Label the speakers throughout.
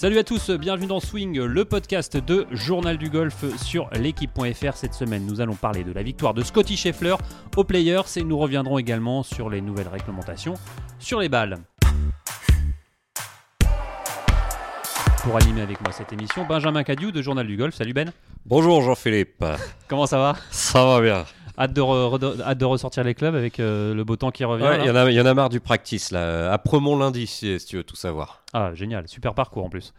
Speaker 1: Salut à tous, bienvenue dans Swing, le podcast de Journal du Golf sur l'équipe.fr. Cette semaine, nous allons parler de la victoire de Scotty Scheffler aux Players et nous reviendrons également sur les nouvelles réglementations sur les balles. Pour animer avec moi cette émission, Benjamin Cadieu de Journal du Golf. Salut Ben.
Speaker 2: Bonjour Jean-Philippe.
Speaker 1: Comment ça va?
Speaker 2: Ça va bien.
Speaker 1: Hâte de, re- re- hâte de ressortir les clubs avec euh, le beau temps qui revient.
Speaker 2: Ouais, Il y, en a- il y en a marre du practice là. Après mon lundi, si, si tu veux tout savoir.
Speaker 1: Ah, génial, super parcours en plus.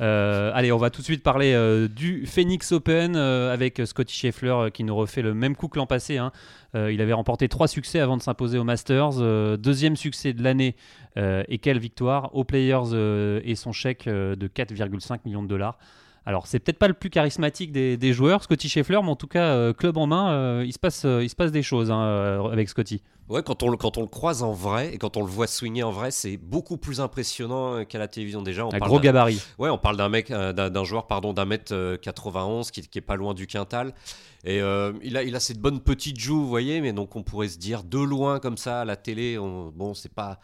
Speaker 1: Euh, allez, on va tout de suite parler euh, du Phoenix Open avec Scotty Scheffler qui nous refait le même coup que l'an passé. hein. Il avait remporté trois succès avant de s'imposer au Masters. Deuxième succès de l'année et quelle victoire aux Players et son chèque de 4,5 millions de dollars. Alors, c'est peut-être pas le plus charismatique des, des joueurs, Scotty Scheffler, mais en tout cas, euh, club en main, euh, il, se passe, euh, il se passe des choses hein, avec Scotty.
Speaker 2: Ouais, quand on, le- quand on le croise en vrai et quand on le voit swinger en vrai, c'est beaucoup plus impressionnant qu'à la télévision déjà. On
Speaker 1: Un
Speaker 2: parle
Speaker 1: gros gabarit.
Speaker 2: Ouais, on parle d'un mec, d'un joueur, pardon, d'un mètre euh, 91 qui, qui est pas loin du quintal. Et euh, il, a, il a cette bonne petite joue, vous voyez, mais donc on pourrait se dire de loin comme ça à la télé, on- bon, c'est pas.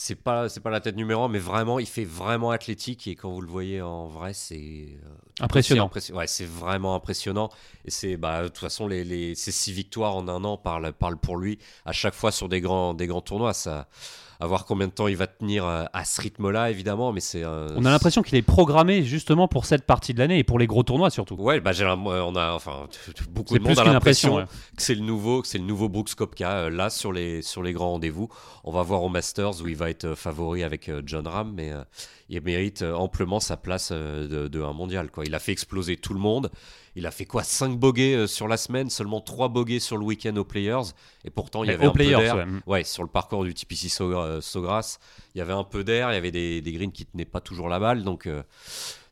Speaker 2: C'est pas, c'est pas la tête numéro un, mais vraiment, il fait vraiment athlétique et quand vous le voyez en vrai, c'est euh,
Speaker 1: Impressionnant.
Speaker 2: impression- Ouais, c'est vraiment impressionnant. Et c'est, bah, de toute façon, les, les, ces six victoires en un an parlent, parlent pour lui à chaque fois sur des grands, des grands tournois. Ça, à voir combien de temps il va tenir euh, à ce rythme-là, évidemment, mais c'est. euh,
Speaker 1: On a l'impression qu'il est programmé justement pour cette partie de l'année et pour les gros tournois surtout.
Speaker 2: Ouais, bah euh, on a enfin beaucoup de monde a l'impression
Speaker 1: ouais.
Speaker 2: que c'est le nouveau, que c'est le nouveau Brooks Koepka euh, là sur les sur les grands rendez-vous. On va voir au Masters où il va être favori avec John Ram, mais il mérite amplement sa place de, de un mondial quoi. Il a fait exploser tout le monde. Il a fait quoi 5 bogeys euh, sur la semaine, seulement 3 bogeys sur le week-end aux Players, et pourtant il y avait un peu d'air.
Speaker 1: ouais.
Speaker 2: Ouais, sur le parcours du TPC euh, Saugras, il y avait un peu d'air, il y avait des, des greens qui tenaient pas toujours la balle, donc euh,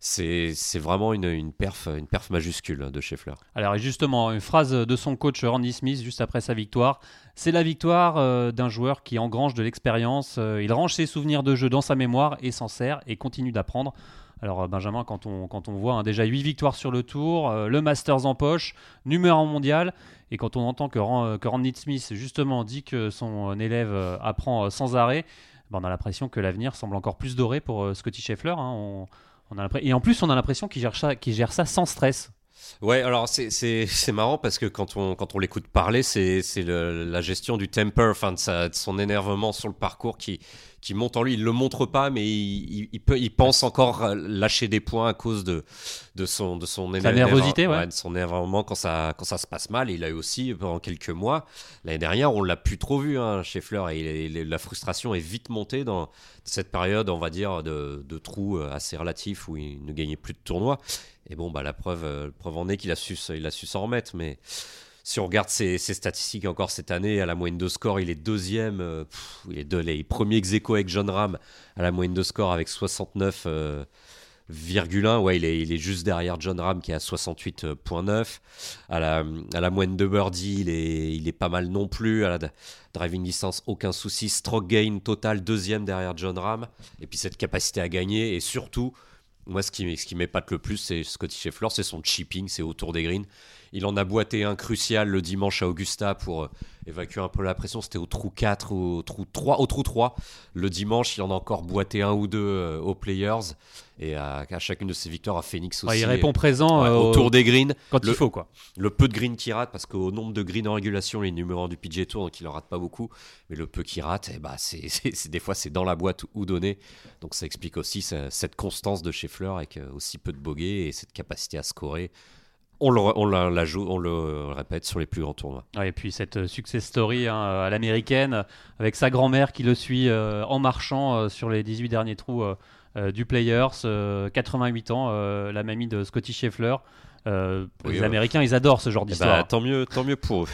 Speaker 2: c'est vraiment une, une perf une perf majuscule de Scheffler.
Speaker 1: Alors justement, une phrase de son coach Randy Smith juste après sa victoire. C'est la victoire euh, d'un joueur qui engrange de l'expérience. euh, il range ses souvenirs de jeu dans sa mémoire et s'en sert et continue d'apprendre. Alors euh, Benjamin, quand on, quand on voit hein, déjà 8 victoires sur le tour, euh, le Masters en poche, numéro 1 mondial, et quand on entend que, Ran- euh, Smith justement dit que son élève apprend sans arrêt, ben, on a l'impression que l'avenir semble encore plus doré pour Scotty Scheffler. hein. Et en plus, on a l'impression qu'il gère, gère ça sans stress.
Speaker 2: Ouais, alors c'est- c'est c'est marrant parce que quand on, quand on l'écoute parler, c'est la gestion du temper, enfin de, sa- de son énervement sur le parcours qui, qui monte en lui. Il le montre pas, mais il, peut, il pense encore lâcher des points à cause de, de son, de son éner-
Speaker 1: nervosité, ouais.
Speaker 2: de son énervement quand ça, quand ça se passe mal. Il a eu aussi pendant quelques mois, l'année dernière, on l'a plus trop vu hein, chez Fleur et il il la frustration est vite montée dans cette période, on va dire, de, de trou euh, assez relatif où il ne gagnait plus de tournois. Et bon, bah, la preuve, euh, preuve en est qu'il a su, il a su s'en remettre. Mais si on regarde ses, statistiques encore cette année, à la moyenne de score, il est deuxième. euh, il est premiers ex avec John Ram à la moyenne de score avec 69. euh, virgule 1. ouais, il est, il est juste derrière John Ram qui est à 68.9. À la, à la moyenne de birdie, il est, il est pas mal non plus. À la driving distance, aucun souci. Stroke gain total, deuxième derrière John Ram. Et puis cette capacité à gagner. Et surtout, moi, ce qui, qui m'épate le plus, c'est Scotty Scheffler, c'est son chipping, c'est autour des greens. Il en a boité un crucial le dimanche à Augusta pour euh, évacuer un peu la pression. C'était au trou 4 ou au trou 3. Au trou 3. Le dimanche, il en a encore boité un ou deux euh, aux Players. Et à, à chacune de ses victoires à Phoenix aussi.
Speaker 1: Ouais, il répond présent
Speaker 2: Ouais,
Speaker 1: euh, au-
Speaker 2: autour des greens.
Speaker 1: quand
Speaker 2: le-
Speaker 1: il faut quoi.
Speaker 2: Le peu de greens qu'il rate, parce qu'au nombre de greens en régulation, il est numéro 1 du PGA Tour, donc il en rate pas beaucoup. Mais le peu qu'il rate, eh bah, c'est, des fois c'est dans la boîte ou donné. Donc ça explique aussi ce- cette constance de Scheffler avec euh, aussi peu de bogeys et cette capacité à scorer. On le, on la, la joue, on le répète sur les plus grands tournois.
Speaker 1: Ouais, et puis cette euh, success story hein, à l'américaine, avec sa grand-mère qui le suit euh, en marchant euh, sur les 18 derniers trous du Players, euh, 88 ans, euh, la mamie de Scotty Scheffler. Euh,
Speaker 2: Oui,
Speaker 1: les
Speaker 2: ouais.
Speaker 1: Américains, ils adorent ce genre
Speaker 2: Eh
Speaker 1: d'histoire.
Speaker 2: bah, tant mieux, tant mieux pour eux.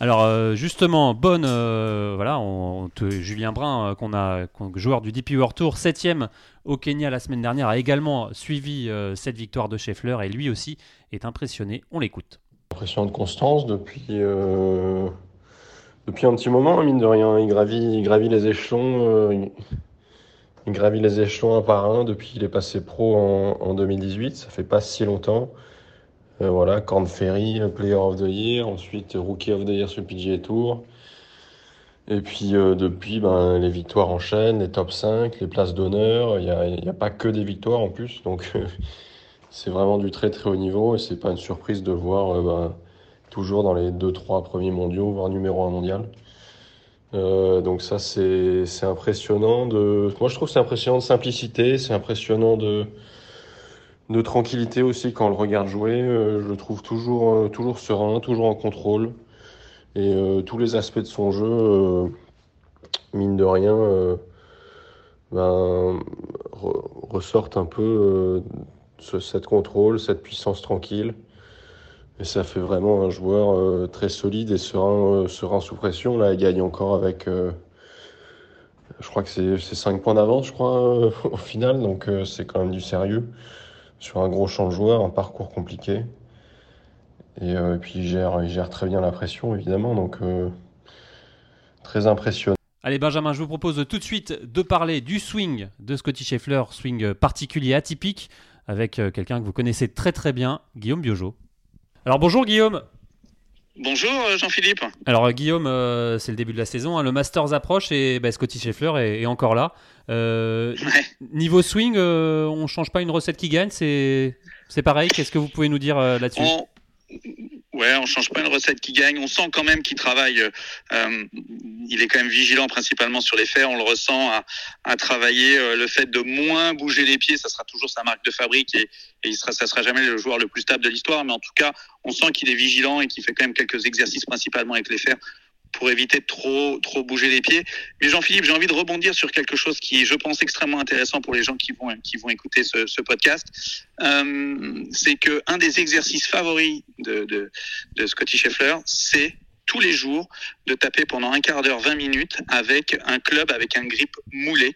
Speaker 1: Alors euh, justement, bonne, euh, voilà, on, on te- Julien Brun, euh, qu'on a, qu'on- joueur du DP World Tour, septième au Kenya la semaine dernière, a également suivi euh, cette victoire de Scheffler et lui aussi est impressionné. On l'écoute.
Speaker 3: Impression de constance depuis, euh, depuis un petit moment, mine de rien. Il gravit, il gravit les échelons, euh, il, il gravit les échelons un par un depuis qu'il est passé pro en, en 2018. Ça fait pas si longtemps. Euh, voilà, Corn Ferry, Player of the Year, ensuite Rookie of the Year sur PGA Tour. Et puis euh, depuis, ben, les victoires enchaînent, les top 5, les places d'honneur. Il n'y a, pas que des victoires en plus. Donc c'est vraiment du très très haut niveau. Et c'est pas une surprise de voir euh, ben, toujours dans les 2-3 premiers mondiaux, voire numéro 1 mondial. Euh, donc ça c'est impressionnant de moi je trouve c'est impressionnant de simplicité c'est impressionnant de de tranquillité aussi quand on le regarde jouer. Euh, je le trouve toujours euh, toujours serein toujours en contrôle. Et tous les aspects de son jeu mine de rien ben, re- ressortent un peu ce, cette contrôle cette puissance tranquille et ça fait vraiment un joueur euh, très solide et serein, euh, serein sous pression. Là, il gagne encore avec, euh, je crois que c'est c'est 5 points d'avance, je crois, au final. Donc c'est quand même du sérieux sur un gros champ de joueur, un parcours compliqué. Et, puis il gère, très bien la pression, évidemment. Donc très impressionnant.
Speaker 1: Allez Benjamin, je vous propose tout de suite de parler du swing de Scotty Scheffler, swing particulier, atypique, avec quelqu'un que vous connaissez très très bien, Guillaume Biojo. Alors bonjour Guillaume.
Speaker 4: Bonjour euh, Jean-Philippe.
Speaker 1: Alors euh, Guillaume, euh, c'est le début de la saison, hein, le Masters approche et bah, Scotty Scheffler est, est encore là. Euh,
Speaker 4: Ouais.
Speaker 1: niveau swing, euh, on change pas une recette qui gagne, c'est pareil. Qu'est-ce que vous pouvez nous dire là-dessus?
Speaker 4: On... Ouais, on change pas une recette qui gagne. On sent quand même qu'il travaille. euh, il est quand même vigilant principalement sur les faits. On le ressent à, à travailler euh, le fait de moins bouger les pieds. Ça sera toujours sa marque de fabrique et, et il sera, ça sera jamais le joueur le plus stable de l'histoire. Mais en tout cas, on sent qu'il est vigilant et qu'il fait quand même quelques exercices principalement avec les fers pour éviter de trop trop bouger les pieds. Mais Jean-Philippe, j'ai envie de rebondir sur quelque chose qui est, je pense, extrêmement intéressant pour les gens qui vont qui vont écouter ce, ce podcast. Euh, c'est que un des exercices favoris de, de, de Scotty Scheffler, c'est tous les jours de taper pendant un quart d'heure, 20 minutes avec un club avec un grip moulé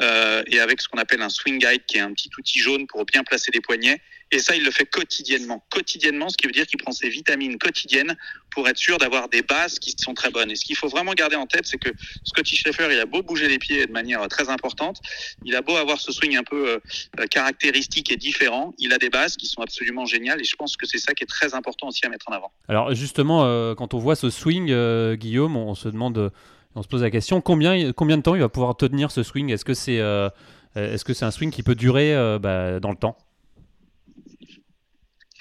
Speaker 4: euh, et avec ce qu'on appelle un swing guide qui est un petit outil jaune pour bien placer les poignets. Et ça, il le fait quotidiennement. Quotidiennement, ce qui veut dire qu'il prend ses vitamines quotidiennes pour être sûr d'avoir des bases qui sont très bonnes. Et ce qu'il faut vraiment garder en tête, c'est que Scotty Scheffler, il a beau bouger les pieds de manière très importante, il a beau avoir ce swing un peu euh, euh, caractéristique et différent, il a des bases qui sont absolument géniales. Et je pense que c'est ça qui est très important aussi à mettre en avant.
Speaker 1: Alors justement, euh, quand on voit ce swing, euh, Guillaume, on se demande, euh, on se pose la question, combien, combien de temps il va pouvoir tenir ce swing? Est-ce que c'est euh, est-ce que c'est un swing qui peut durer euh, bah, dans le temps?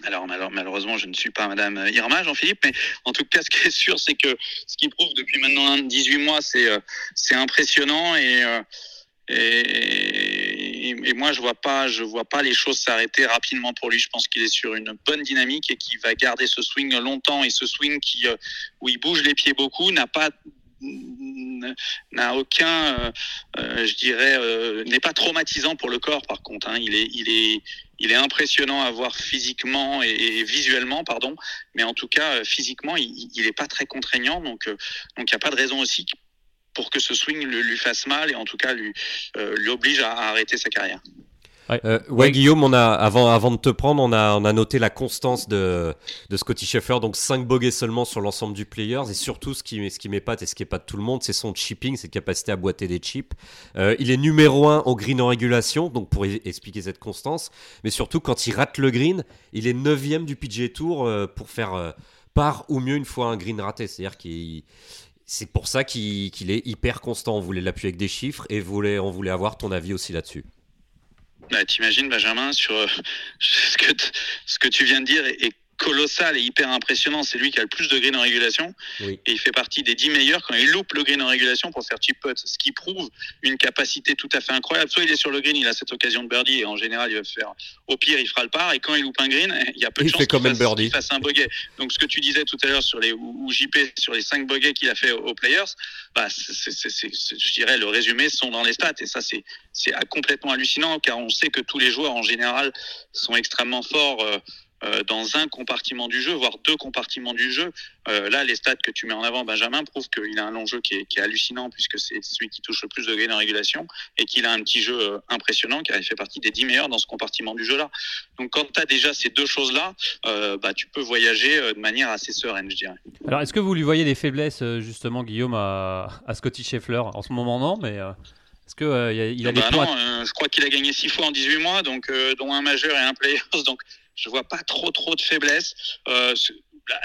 Speaker 4: Alors, mal- malheureusement, je ne suis pas Madame Irma, Jean-Philippe, mais en tout cas, ce qui est sûr, c'est que ce qu'il prouve depuis maintenant un- 18 mois, c'est euh, c'est impressionnant et, euh, et, et moi, je vois vois pas les choses s'arrêter rapidement pour lui. Je pense qu'il est sur une bonne dynamique et qu'il va garder ce swing longtemps et ce swing qui euh, où il bouge les pieds beaucoup n'a pas n'a aucun, euh, euh, je dirais, euh, n'est pas traumatisant pour le corps. Par contre, hein. il est, il est, il est impressionnant à voir physiquement et, visuellement, pardon. Mais en tout cas, euh, physiquement, il, il est pas très contraignant. Donc, euh, donc il n'y a pas de raison aussi pour que ce swing lui, fasse mal et en tout cas lui, euh, à arrêter sa carrière.
Speaker 2: Euh, ouais, Guillaume, on a, avant, avant de te prendre, on a, on a noté la constance de, de Scotty Scheffler, donc 5 bogeys seulement sur l'ensemble du players, et surtout ce qui, ce qui m'épate et ce qui épate tout le monde, c'est son chipping, cette capacité à boiter des chips. Euh, il est numéro 1 au green en régulation, donc pour expliquer cette constance, mais surtout quand il rate le green, il est 9 du PGA Tour euh, pour faire euh, par ou mieux une fois un green raté, c'est-à-dire qu'il... C'est pour ça qu'il qu'il est hyper constant. On voulait l'appuyer avec des chiffres et voulait, on voulait avoir ton avis aussi là-dessus.
Speaker 4: Bah, T'imagines, Benjamin, sur euh, ce que, ce que tu viens de dire est colossal et hyper impressionnant. C'est lui qui a le plus de green en régulation
Speaker 2: Oui.
Speaker 4: et il fait partie des 10 meilleurs quand il loupe le green en régulation pour faire chip putt, ce qui prouve une capacité tout à fait incroyable. Soit il est sur le green, il a cette occasion de birdie et en général il va faire, au pire il fera le par et quand il loupe un green, il y a peu de chances qu'il fasse,
Speaker 2: birdie.
Speaker 4: qu'il fasse un bogey. Donc ce que tu disais tout à l'heure sur les ou JP sur les 5 bogeys qu'il a fait aux, players, bah c'est, c'est- c'est- je dirais le résumé sont dans les stats et ça c'est c'est complètement hallucinant car on sait que tous les joueurs en général sont extrêmement forts euh, euh, dans un compartiment du jeu, voire deux compartiments du jeu. Euh, là, les stats que tu mets en avant, Benjamin, prouvent qu'il a un long jeu qui est, qui est hallucinant puisque c'est celui qui touche le plus de green en régulation et qu'il a un petit jeu euh, impressionnant car il fait partie des 10 meilleurs dans ce compartiment du jeu-là. Donc quand tu as déjà ces deux choses-là, euh, bah, tu peux voyager euh, de manière assez sereine, je dirais.
Speaker 1: Alors, est-ce que vous lui voyez des faiblesses, euh, justement, Guillaume, à, à Scotty Scheffler? En ce moment, non, mais euh, est-ce qu'il a, il a des
Speaker 4: Bah
Speaker 1: points
Speaker 4: non, euh, je crois qu'il a gagné six fois en 18 mois, donc euh, dont un majeur et un players, donc je vois pas trop trop de faiblesses. Euh,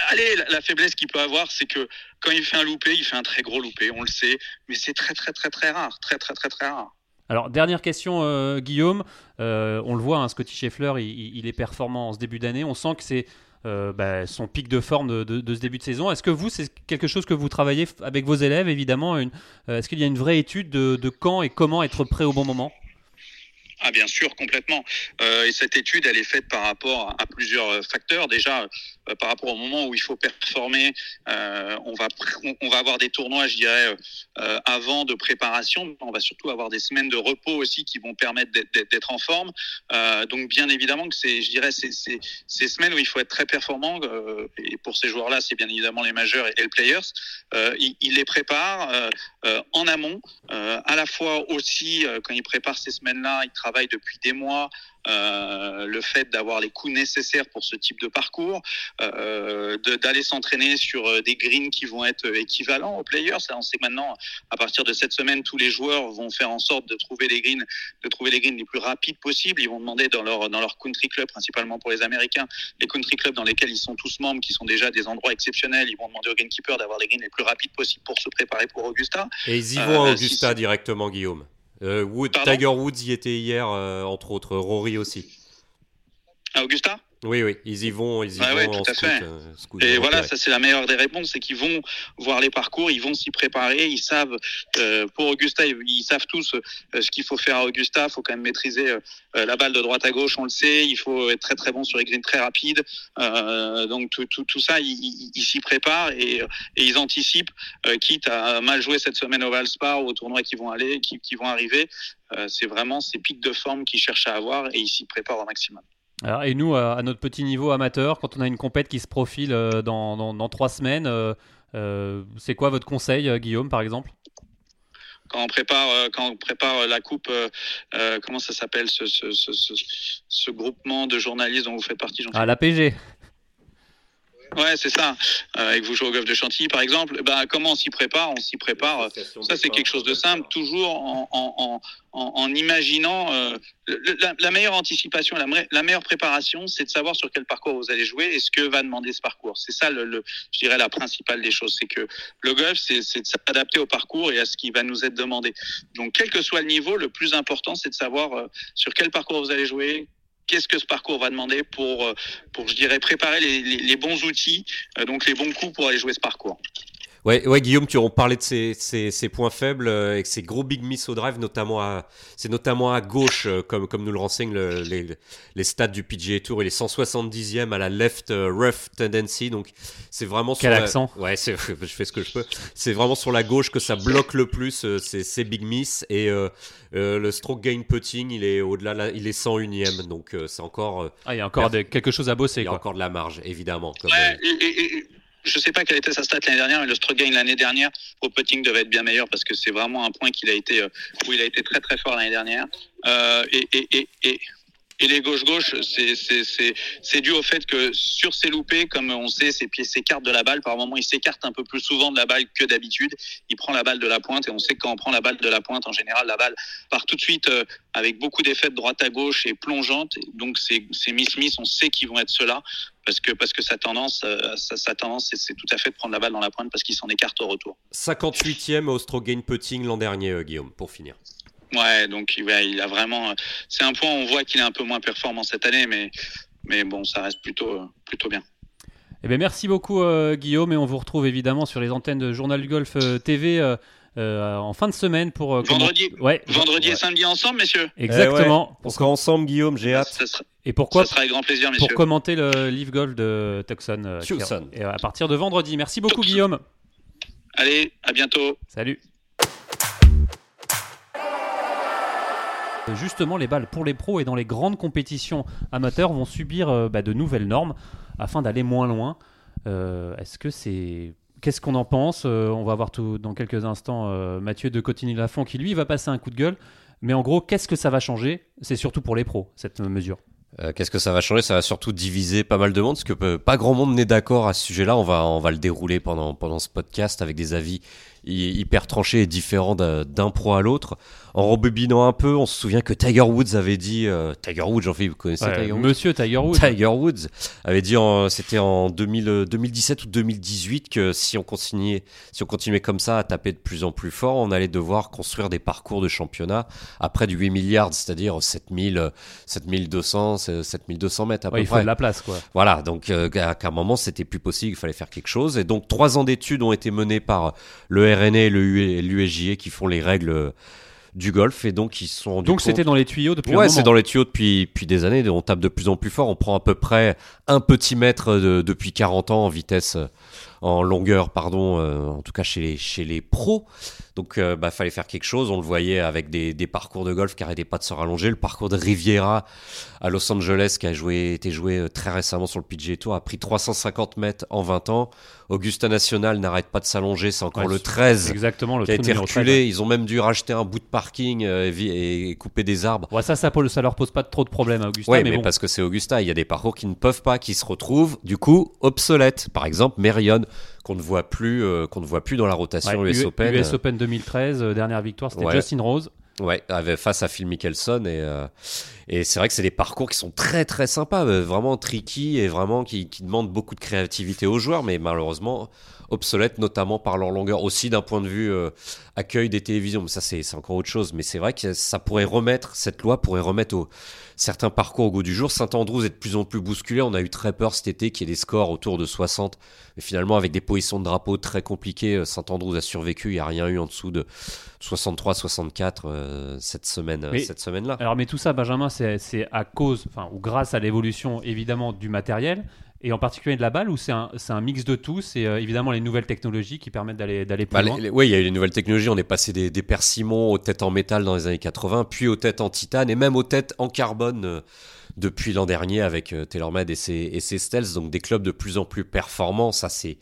Speaker 4: allez, la, faiblesse qu'il peut avoir, c'est que quand il fait un loupé, il fait un très gros loupé, on le sait, mais c'est très très très très rare, très très très très rare.
Speaker 1: Alors, dernière question, euh, Guillaume. Euh, on le voit, hein, Scotty Scheffler, il, est performant en ce début d'année. On sent que c'est bah, son pic de forme de, ce début de saison. Est-ce que vous, c'est quelque chose que vous travaillez avec vos élèves, évidemment Est-ce qu'il y a une vraie étude de quand et comment être prêt au bon moment?
Speaker 4: Ah bien sûr, complètement. Euh, et cette étude, elle est faite par rapport à plusieurs euh, facteurs. Déjà, euh, par rapport au moment où il faut performer, euh, on va on, va avoir des tournois, je dirais, euh, avant de préparation. On va surtout avoir des semaines de repos aussi qui vont permettre d'être en forme. donc bien évidemment que c'est, je dirais, c'est ces semaines où il faut être très performant. et pour ces joueurs-là, c'est bien évidemment les majeurs et, les players. Ils, il les préparent en amont, à la fois aussi quand ils préparent ces semaines-là, ils travaillent depuis des mois euh, le fait d'avoir les coups nécessaires pour ce type de parcours, euh, d'aller s'entraîner sur euh, des greens qui vont être équivalents aux players. Ça, on sait que maintenant, à partir de cette semaine, tous les joueurs vont faire en sorte de trouver les greens, de trouver les greens les plus rapides possibles. Ils vont demander dans leur dans leur country club, principalement pour les Américains, les country clubs dans lesquels ils sont tous membres, qui sont déjà des endroits exceptionnels. Ils vont demander aux greenkeepers d'avoir les greens les plus rapides possibles pour se préparer pour Augusta.
Speaker 2: Et ils y vont à Augusta directement, Guillaume? Euh, Wood, Tiger Woods y était hier, euh, entre autres. Rory aussi.
Speaker 4: À Augusta
Speaker 2: oui, oui, ils y vont, ils y vont en scout,
Speaker 4: euh, et voilà, ça c'est la meilleure des réponses, c'est qu'ils vont voir les parcours, ils vont s'y préparer, ils savent euh, pour Augusta, ils, savent tous euh, ce qu'il faut faire à Augusta. Il faut quand même maîtriser euh, la balle de droite à gauche, on le sait. Il faut être très très bon sur les greens très rapides. donc tout, tout, tout ça, ils, ils s'y préparent et, et, ils anticipent, quitte à mal jouer cette semaine au Valspar ou au tournoi qui vont aller, qui, qui vont arriver. c'est vraiment ces pics de forme qu'ils cherchent à avoir et ils s'y préparent au maximum
Speaker 1: et nous, à, notre petit niveau amateur, quand on a une compète qui se profile euh, dans, trois semaines, euh, euh, c'est quoi votre conseil, Guillaume, par exemple?
Speaker 4: Quand on prépare quand on prépare la coupe comment ça s'appelle ce, ce, groupement de journalistes dont vous faites partie
Speaker 1: Ah l'APG
Speaker 4: Ouais, c'est ça. Euh, et que vous jouez au golf de Chantilly, par exemple, bah, comment on s'y prépare? On s'y prépare. Ça, c'est quelque chose de simple, toujours en, en, en, en imaginant euh, la, la, meilleure anticipation, la, la meilleure préparation, c'est de savoir sur quel parcours vous allez jouer et ce que va demander ce parcours. C'est ça, le, le, je dirais, la principale des choses. C'est que le golf, c'est de s'adapter au parcours et à ce qui va nous être demandé. Donc, quel que soit le niveau, le plus important, c'est de savoir euh, sur quel parcours vous allez jouer, qu'est-ce que ce parcours va demander pour, euh, pour je dirais, préparer les, les, bons outils, euh, donc les bons coups pour aller jouer ce parcours.
Speaker 2: Ouais, ouais, Guillaume, tu as parlé de ses, ses, points faibles euh, et ses gros big miss au drive, notamment à, c'est notamment à gauche, comme, comme nous le renseignent les, les stats du PGA Tour. Il est 170e à la left rough tendency, donc c'est vraiment
Speaker 1: Quel accent
Speaker 2: Ouais, je fais ce que je peux. C'est vraiment sur la gauche que ça bloque le plus ces, ces big miss et euh, le stroke gain putting, il est au-delà, il est 101ème, donc euh, c'est encore. Euh,
Speaker 1: ah, il y a encore quelque chose à bosser.
Speaker 2: Il y a encore de la marge, évidemment.
Speaker 4: Comme, je sais pas quelle était sa stat l'année dernière, mais le stroke gain l'année dernière au putting devait être bien meilleur parce que c'est vraiment un point qu'il a été où il a été très très fort l'année dernière. et, et, et et les gauche-gauche, c'est dû au fait que sur ces loupés, comme on sait, ses pieds s'écartent de la balle. Par moment, il s'écarte un peu plus souvent de la balle que d'habitude. Il prend la balle de la pointe et on sait que quand on prend la balle de la pointe, en général, la balle part tout de suite euh, avec beaucoup d'effets de droite à gauche et plongeante. Donc ces, ces miss-miss, on sait qu'ils vont être ceux-là parce que parce que sa tendance, euh, tendance, c'est tout à fait de prendre la balle dans la pointe parce qu'il s'en écarte au retour.
Speaker 2: 58e au stroke gain putting l'an dernier, euh, Guillaume, pour finir.
Speaker 4: Ouais, donc il a vraiment. C'est un point, on voit qu'il est un peu moins performant cette année, mais, mais bon, ça reste plutôt, plutôt bien.
Speaker 1: Eh bien, merci beaucoup, euh, Guillaume, et on vous retrouve évidemment sur les antennes de Journal du Golf euh, TV. Euh, en fin de semaine pour
Speaker 4: vendredi, ouais. vendredi et samedi ensemble, messieurs.
Speaker 1: Exactement.
Speaker 2: Eh ouais. ensemble, Guillaume, j'ai hâte.
Speaker 1: et pourquoi
Speaker 4: Ça sera avec grand plaisir, messieurs.
Speaker 1: Pour commenter le Live Golf de Tucson.
Speaker 2: Tucson.
Speaker 1: Et à partir de vendredi. Merci beaucoup, Guillaume.
Speaker 4: Allez, à bientôt.
Speaker 1: Salut. Justement, les balles pour les pros et dans les grandes compétitions amateurs vont subir euh, bah, de nouvelles normes afin d'aller moins loin. Euh, est-ce que c'est Qu'est-ce qu'on en pense euh, On va voir tout dans quelques instants Mathieu de Cotigny-Lafont qui lui va passer un coup de gueule. Mais en gros, qu'est-ce que ça va changer? C'est surtout pour les pros cette mesure.
Speaker 2: Qu'est-ce que ça va changer? Ça va surtout diviser pas mal de monde, parce que pas grand monde n'est d'accord à ce sujet-là. On va, on va le dérouler pendant, pendant ce podcast avec des avis hyper tranché et différent d'un pro à l'autre. En rebobinant un peu, on se souvient que Tiger Woods avait dit, euh, Tiger Woods, Jean-Philippe, vous connaissez Tiger Woods
Speaker 1: Monsieur Tiger Woods.
Speaker 2: Tiger Woods avait dit, c'était en 2000, 2017 ou 2018 que si on continuait, si on continuait comme ça à taper de plus en plus fort, on allait devoir construire des parcours de championnat à près de 8 milliards, c'est-à-dire 7000, 7200, 7200 mètres à peu
Speaker 1: il
Speaker 2: près.
Speaker 1: Il faut de la place, quoi.
Speaker 2: Voilà, donc euh, à un moment, c'était plus possible, il fallait faire quelque chose. Et donc, trois ans d'études ont été menés par le RNA et l'USJA qui font les règles du golf et donc ils sont
Speaker 1: donc c'était dans les tuyaux depuis
Speaker 2: ouais c'est dans les tuyaux depuis depuis des années. On tape de plus en plus fort. On prend à peu près un petit mètre depuis 40 ans en vitesse en longueur pardon euh, en tout cas chez les chez les pros donc il euh, bah, fallait faire quelque chose on le voyait avec des, des parcours de golf qui n'arrêtaient pas de se rallonger le parcours de Riviera à Los Angeles qui a joué été joué euh, très récemment sur le PGA Tour a pris 350 mètres en 20 ans Augusta National n'arrête pas de s'allonger, c'est encore le 13
Speaker 1: exactement, le
Speaker 2: qui a été reculé. Ils ont même dû racheter un bout de parking euh, et, couper des arbres.
Speaker 1: Ouais, ça, ça, ça leur pose pas trop de problèmes à Augusta.
Speaker 2: mais, parce que c'est Augusta, il y a des parcours qui ne peuvent pas, qui se retrouvent du coup obsolètes. Par exemple, Merion qu'on ne voit plus, euh, qu'on ne voit plus dans la rotation US Open.
Speaker 1: US Open 2013, euh, dernière victoire, c'était Justin Rose.
Speaker 2: Ouais, face à Phil Mickelson et, euh, et c'est vrai que c'est des parcours qui sont très très sympas, vraiment tricky et vraiment qui, qui demandent beaucoup de créativité aux joueurs, mais malheureusement obsolètes notamment par leur longueur aussi d'un point de vue euh, accueil des télévisions. Mais ça c'est encore autre chose, mais c'est vrai que ça pourrait remettre cette loi pourrait remettre au, certains parcours au goût du jour. Saint-Andrews est de plus en plus bousculé. On a eu très peur cet été qu'il y ait des scores autour de 60. Mais finalement, avec des positions de drapeau très compliquées, Saint-Andrews a survécu. Il n'y a rien eu en dessous de 63-64 euh, cette semaine, cette semaine-là.
Speaker 1: Alors, mais tout ça, Benjamin, c'est à cause, enfin, ou grâce à l'évolution évidemment du matériel, et en particulier de la balle, ou c'est un, un, mix de tout? C'est euh, évidemment les nouvelles technologies qui permettent d'aller plus bah, loin
Speaker 2: Oui, il y a eu les nouvelles technologies. On est passé des, des persimons aux têtes en métal dans les années 80, puis aux têtes en titane, et même aux têtes en carbone euh, depuis l'an dernier avec TaylorMade et ses, et ses Stealth. Donc des clubs de plus en plus performants, ça c'est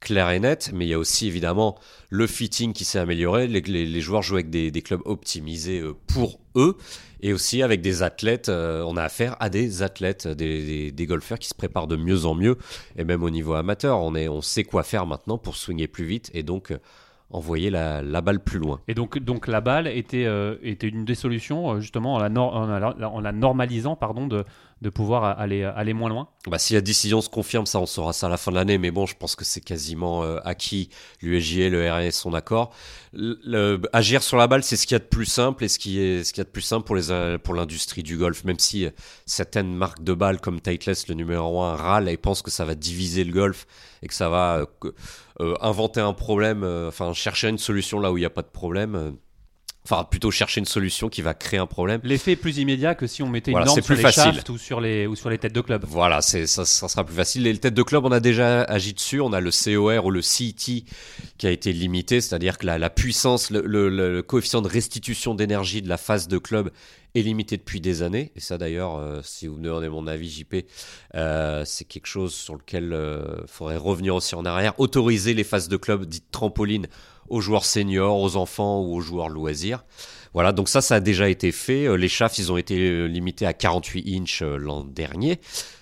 Speaker 2: clair et net, mais il y a aussi évidemment le fitting qui s'est amélioré. Les, joueurs jouent avec des, clubs optimisés euh, pour eux et aussi avec des athlètes. Euh, on a affaire à des athlètes, des, golfeurs qui se préparent de mieux en mieux et même au niveau amateur. On, est, on sait quoi faire maintenant pour swinger plus vite et donc euh, envoyer la, balle plus loin.
Speaker 1: Et donc, donc la balle était, était une des solutions justement en la, en la normalisant pardon, de, de pouvoir aller, aller moins loin
Speaker 2: bah, Si la décision se confirme, ça on saura ça à la fin de l'année, mais bon, je pense que c'est quasiment euh, acquis. L'USJA, le RS sont d'accord. agir sur la balle, c'est ce qu'il y a de plus simple et ce qui est ce qu'il y a de plus simple pour, les, euh, pour l'industrie du golf, même si euh, certaines marques de balles comme Titleist, le numéro 1, râlent et pensent que ça va diviser le golf et que ça va inventer un problème, enfin chercher une solution là où il n'y a pas de problème Enfin, plutôt chercher une solution qui va créer un problème.
Speaker 1: L'effet est plus immédiat que si on mettait une norme sur les facile. ou sur les, ou sur les têtes de club.
Speaker 2: Voilà, ça, ça sera plus facile. Les têtes de club, on a déjà agi dessus. On a le COR ou le CET qui a été limité, c'est-à-dire que la, la puissance, le, le, coefficient de restitution d'énergie de la phase de club est limité depuis des années. Et ça, d'ailleurs, euh, si vous me demandez mon avis, JP, euh, c'est quelque chose sur lequel il euh, faudrait revenir aussi en arrière. Autoriser les phases de club dites trampolines aux joueurs seniors, aux enfants ou aux joueurs loisirs. Voilà, donc ça, ça a déjà été fait. Euh, les chafs, ils ont été euh, limités à 48 inches euh, l'an dernier.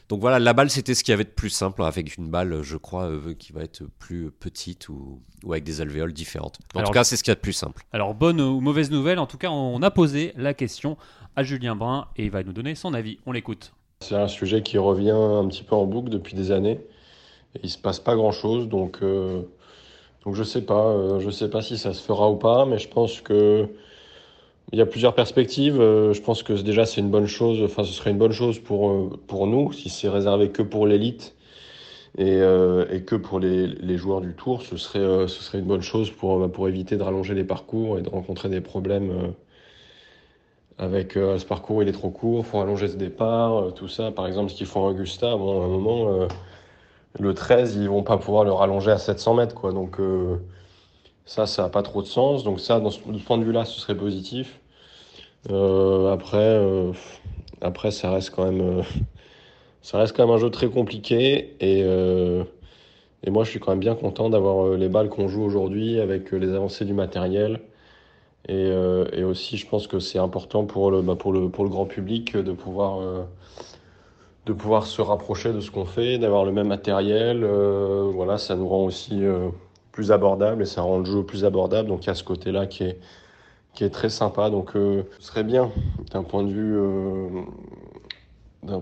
Speaker 2: Donc voilà, la balle, c'était ce qu'il y avait de plus simple, avec une balle, je crois, qui va être plus petite ou, avec des alvéoles différentes. En tout cas, c'est ce qu'il y a de plus simple.
Speaker 1: Alors, bonne ou mauvaise nouvelle, en tout cas, on a posé la question à Julien Brun et il va nous donner son avis. On l'écoute.
Speaker 3: C'est un sujet qui revient un petit peu en boucle depuis des années. Il se passe pas grand-chose, donc donc je sais pas, euh, je sais pas si ça se fera ou pas, mais je pense que il y a plusieurs perspectives. Euh, je pense que déjà c'est une bonne chose. Enfin, ce serait une bonne chose pour euh, pour nous si c'est réservé que pour l'élite et, et, que pour les, les, joueurs du tour, ce serait ce serait une bonne chose pour pour éviter de rallonger les parcours et de rencontrer des problèmes. avec ce parcours, il est trop court, faut rallonger ce départ, tout ça. Par exemple, ce qu'ils font en Augusta, bon, à un moment, le 13, ils vont pas pouvoir le rallonger à 700 mètres. Quoi. Donc euh, ça, ça n'a pas trop de sens. Donc ça, dans point de vue-là, ce serait positif. Euh, après, euh, après, ça reste quand même, ça reste quand même un jeu très compliqué et, moi, je suis quand même bien content d'avoir les balles qu'on joue aujourd'hui avec les avancées du matériel. Et, aussi, je pense que c'est important pour le, bah, grand public de pouvoir de pouvoir se rapprocher de ce qu'on fait, d'avoir le même matériel. Euh, voilà, ça nous rend aussi euh, plus abordable et ça rend le jeu plus abordable. Donc il y a ce côté-là qui est, qui est très sympa. Donc ce serait bien d'un point de vue,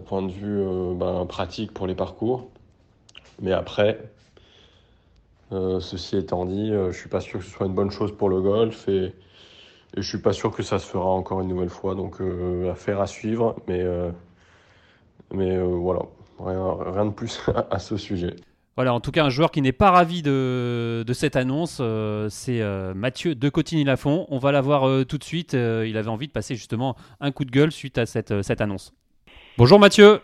Speaker 3: point de vue ben, pratique pour les parcours. Mais après, ceci étant dit, je suis pas sûr que ce soit une bonne chose pour le golf et et je suis pas sûr que ça se fera encore une nouvelle fois. Donc, euh, affaire à suivre. Mais, euh, mais euh, voilà, rien, rien, de plus à ce sujet.
Speaker 1: Voilà, en tout cas, un joueur qui n'est pas ravi de, de cette annonce, c'est Mathieu de Cotigny-Lafont. On va l'avoir tout de suite. il avait envie de passer justement un coup de gueule suite à cette, cette annonce. Bonjour Mathieu.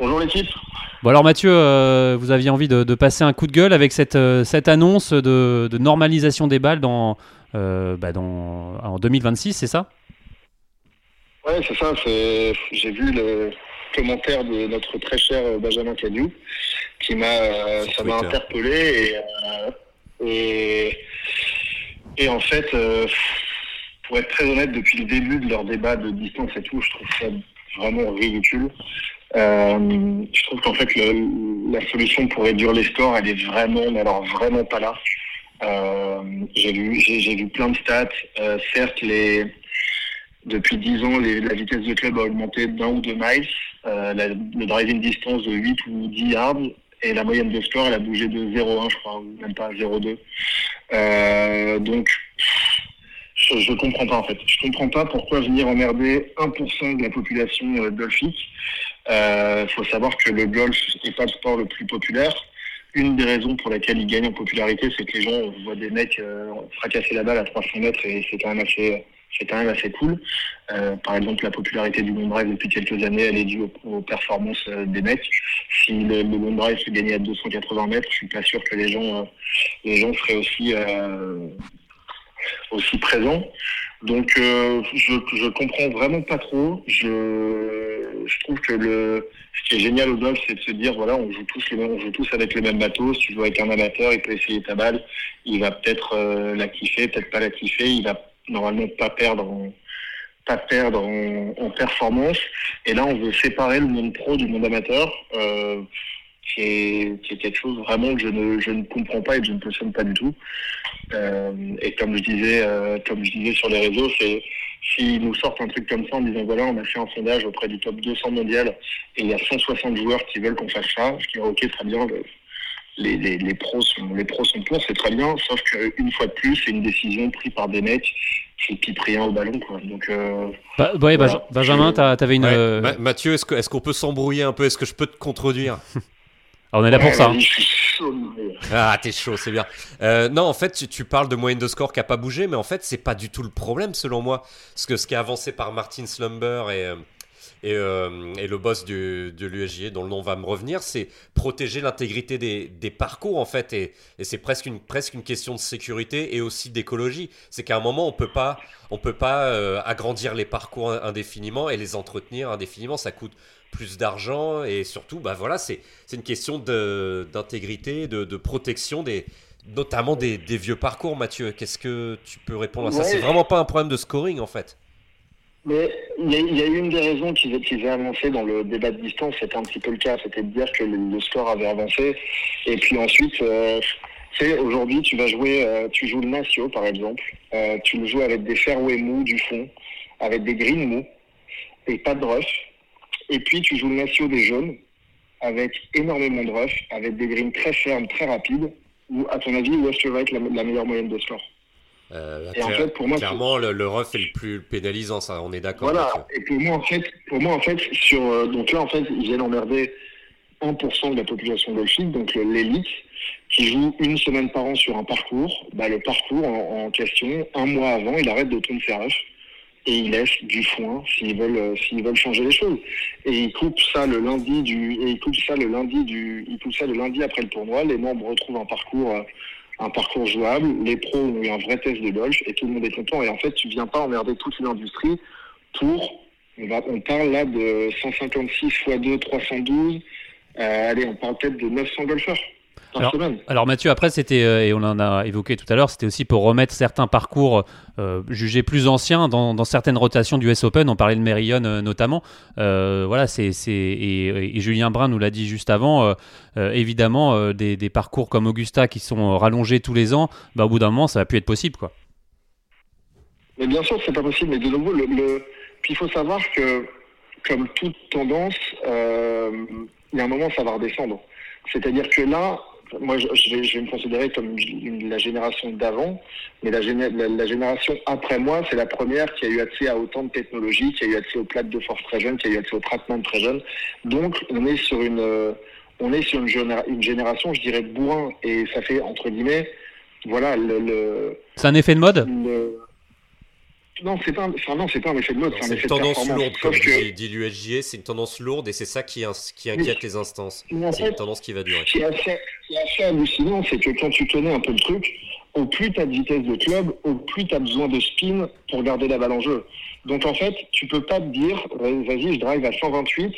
Speaker 5: Bonjour l'équipe.
Speaker 1: Bon alors Mathieu, vous aviez envie de, de, passer un coup de gueule avec cette, cette annonce de, de normalisation des balles dans, euh, bah, dans, en 2026, c'est ça?
Speaker 5: Ouais, c'est ça. J'ai vu le commentaire de notre très cher Benjamin Cagnou qui m'a euh, ça m'a interpellé et, euh, et, en fait pour être très honnête depuis le début de leur débat de distance et tout je trouve ça vraiment ridicule je trouve qu'en fait la solution pour réduire les scores elle est vraiment mais alors vraiment pas là euh, j'ai vu, j'ai vu plein de stats. Euh, certes, les, depuis 10 ans, la vitesse de club a augmenté d'un ou deux miles. Euh, la, le driving distance de 8 ou 10 yards. Et la moyenne de score, elle a bougé de 0,1, je crois, ou même pas 0,2. Euh, donc, je, je comprends pas en fait. Je comprends pas pourquoi venir emmerder 1% de la population euh, golfique. Il euh, faut savoir que le golf n'est pas le sport le plus populaire une des raisons pour laquelle il gagne en popularité, c'est que les gens voient des mecs euh, fracasser la balle à 300 mètres et c'est quand même assez, c'est quand même assez cool. Euh, par exemple, la popularité du long drive depuis quelques années, elle est due aux, performances euh, des mecs. Si le, le, long drive se gagnait à 280 mètres, je suis pas sûr que les gens, euh, les gens seraient aussi aussi présents. Donc, je, je comprends vraiment pas trop. Je, je trouve que le ce qui est génial au golf, c'est de se dire voilà, on joue tous on joue tous avec les mêmes bateaux. Si tu joues avec un amateur, il peut essayer ta balle, il va peut-être la kiffer, peut-être pas la kiffer, il va normalement pas perdre en, pas perdre en, performance. Et là, on veut séparer le monde pro du monde amateur, euh, qui, est, quelque chose vraiment que je ne, je ne comprends pas et que je ne cautionne pas du tout. Euh, et comme je disais, euh, comme je disais sur les réseaux, c'est s'ils nous sortent un truc comme ça en disant voilà, on a fait un sondage auprès du top 200 mondial et il y a 160 joueurs qui veulent qu'on fasse ça, je dis ok, très bien, les, les, les, pros sont, les pros sont pour, c'est très bien, sauf qu'une fois de plus, c'est une décision prise par des mecs qui pipent rien au ballon. Quoi. Donc, euh,
Speaker 1: bah, ouais, Benjamin, t'avais une.
Speaker 2: Euh, Mathieu, est-ce qu'on est peut s'embrouiller un peu? Est-ce que je peux te contredire?
Speaker 1: Ah, On est là pour ça.
Speaker 2: Ah, t'es chaud, c'est bien. Euh, non, en fait, tu, tu, parles de moyenne de score qui a pas bougé, mais en fait, c'est pas du tout le problème, selon moi. Parce que ce qui est avancé par Martin Slumber et, euh, et, euh, et le boss du, de l'USJ, dont le nom va me revenir, c'est protéger l'intégrité des, des, parcours, en fait. Et, et c'est presque une, presque une question de sécurité et aussi d'écologie. C'est qu'à un moment, on peut pas, on peut pas euh, agrandir les parcours indéfiniment et les entretenir indéfiniment. Ça coûte plus d'argent et surtout, bah voilà, c'est une question d'intégrité, de, de, protection des notamment des, des vieux parcours, Mathieu. Qu'est-ce que tu peux répondre à ça? C'est vraiment pas un problème de scoring en fait.
Speaker 5: Mais il y, y, a une des raisons qu'ils qu avancé dans le débat de distance, c'était un petit peu le cas, c'était de dire que le, score avait avancé. Et puis ensuite, euh, sais, aujourd'hui, tu vas jouer, euh, tu joues le Natio par exemple, euh, tu le joues avec des fairways mous du fond, avec des greens mous et pas de rough. Et puis tu joues le Natio des jaunes avec énormément de rough, avec des greens très fermes, très rapides. Ou à ton avis, où est-ce que va être la meilleure moyenne de score
Speaker 2: euh, et en fait, pour moi, clairement, le, le rough est le plus pénalisant, ça, on est d'accord.
Speaker 5: Voilà. Et pour moi, en fait, pour moi, en fait, sur euh, donc là, en fait, ils viennent emmerder 1% de la population golfique, donc l'élite, qui joue une semaine par an sur un parcours. Bah, le parcours en, en question, un mois avant, il arrête de tourner ses rough et il laisse du foin s'ils veulent euh, s'ils veulent changer les choses. Et ils coupent ça le lundi du et ils coupent ça le lundi du ils coupent ça le lundi après le tournoi. Les membres retrouvent un parcours euh, un parcours jouable, les pros ont eu un vrai test de golf et tout le monde est content. Et en fait, tu viens pas emmerder toute une industrie pour, on, va, on parle là de 156 x 2, 312, euh, allez, on parle peut-être de 900 golfeurs.
Speaker 1: Alors, Mathieu, après c'était euh, et on en a évoqué tout à l'heure, c'était aussi pour remettre certains parcours euh, jugés plus anciens dans, certaines rotations du S Open. On parlait de Merillon euh, notamment. voilà, c'est et, Julien Brun nous l'a dit juste avant. évidemment, des, parcours comme Augusta qui sont rallongés tous les ans, bah, au bout d'un moment, ça va plus être possible, quoi.
Speaker 5: Mais bien sûr, c'est pas possible. Mais de nouveau, le, Puis il faut savoir que, comme toute tendance, il y a un moment, ça va redescendre. C'est-à-dire que là, moi, je, vais, me considérer comme la génération d'avant, mais la, génération après moi, c'est la première qui a eu accès à autant de technologies, qui a eu accès aux plates de force très jeunes, qui a eu accès au traitement très jeunes. Donc, on est sur une, on est sur une, génération, je dirais, de bourrin, et ça fait entre guillemets, voilà, le.
Speaker 1: c'est un effet de mode?
Speaker 5: Non, c'est pas, non, c'est pas un effet de mode,
Speaker 2: c'est
Speaker 5: un effet
Speaker 2: tendance lourde, comme que... dit l'USGA, c'est une tendance lourde et c'est ça qui, qui inquiète les instances. C'est une tendance qui va durer.
Speaker 5: Ce qui est assez, hallucinant, c'est que quand tu connais un peu le truc, au plus tu as de vitesse de club, au plus tu as besoin de spin pour garder la balle en jeu. Donc en fait, tu peux pas te dire, vas-y, je drive à 128,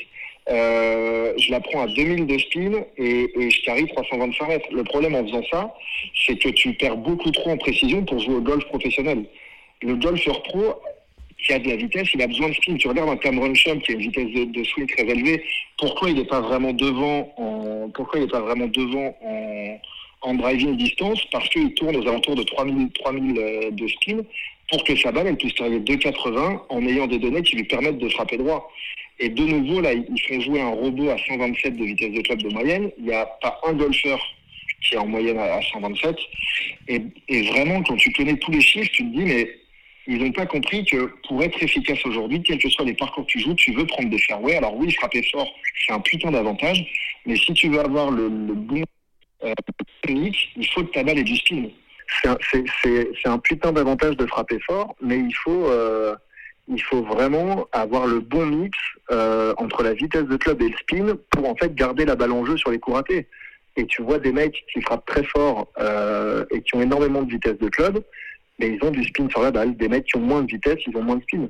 Speaker 5: euh, je la prends à 2000 de spin et, et je carry 325 mètres. Le problème en faisant ça, c'est que tu perds beaucoup trop en précision pour jouer au golf professionnel le golfeur pro qui a de la vitesse, il a besoin de spin. Tu regardes un Cameron Champ qui a une vitesse de, swing très élevée, pourquoi il n'est pas vraiment devant en, pourquoi il n'est pas vraiment devant en, en driving distance? Parce qu'il tourne aux alentours de 3000, 3000 euh, de spin pour que sa balle elle puisse arriver 2,80 en ayant des données qui lui permettent de frapper droit. Et de nouveau, là, ils font jouer un robot à 127 de vitesse de club de moyenne. Il n'y a pas un golfeur qui est en moyenne à 127. Et, et vraiment, quand tu connais tous les chiffres, tu te dis, mais ils n'ont pas compris que pour être efficace aujourd'hui, quels que soient les parcours que tu joues, tu veux prendre des fairways. Alors oui, frapper fort, c'est un putain d'avantage, mais si tu veux avoir le, bon euh, technique, il faut que ta balle ait du spin. C'est un, putain d'avantage de frapper fort, mais il faut, euh, il faut vraiment avoir le bon mix euh, entre la vitesse de club et le spin pour en fait garder la balle en jeu sur les coups ratés. Et tu vois des mecs qui frappent très fort et qui ont énormément de vitesse de club, mais ils ont du spin sur la balle. Des mecs qui ont moins de vitesse, ils ont moins de spin.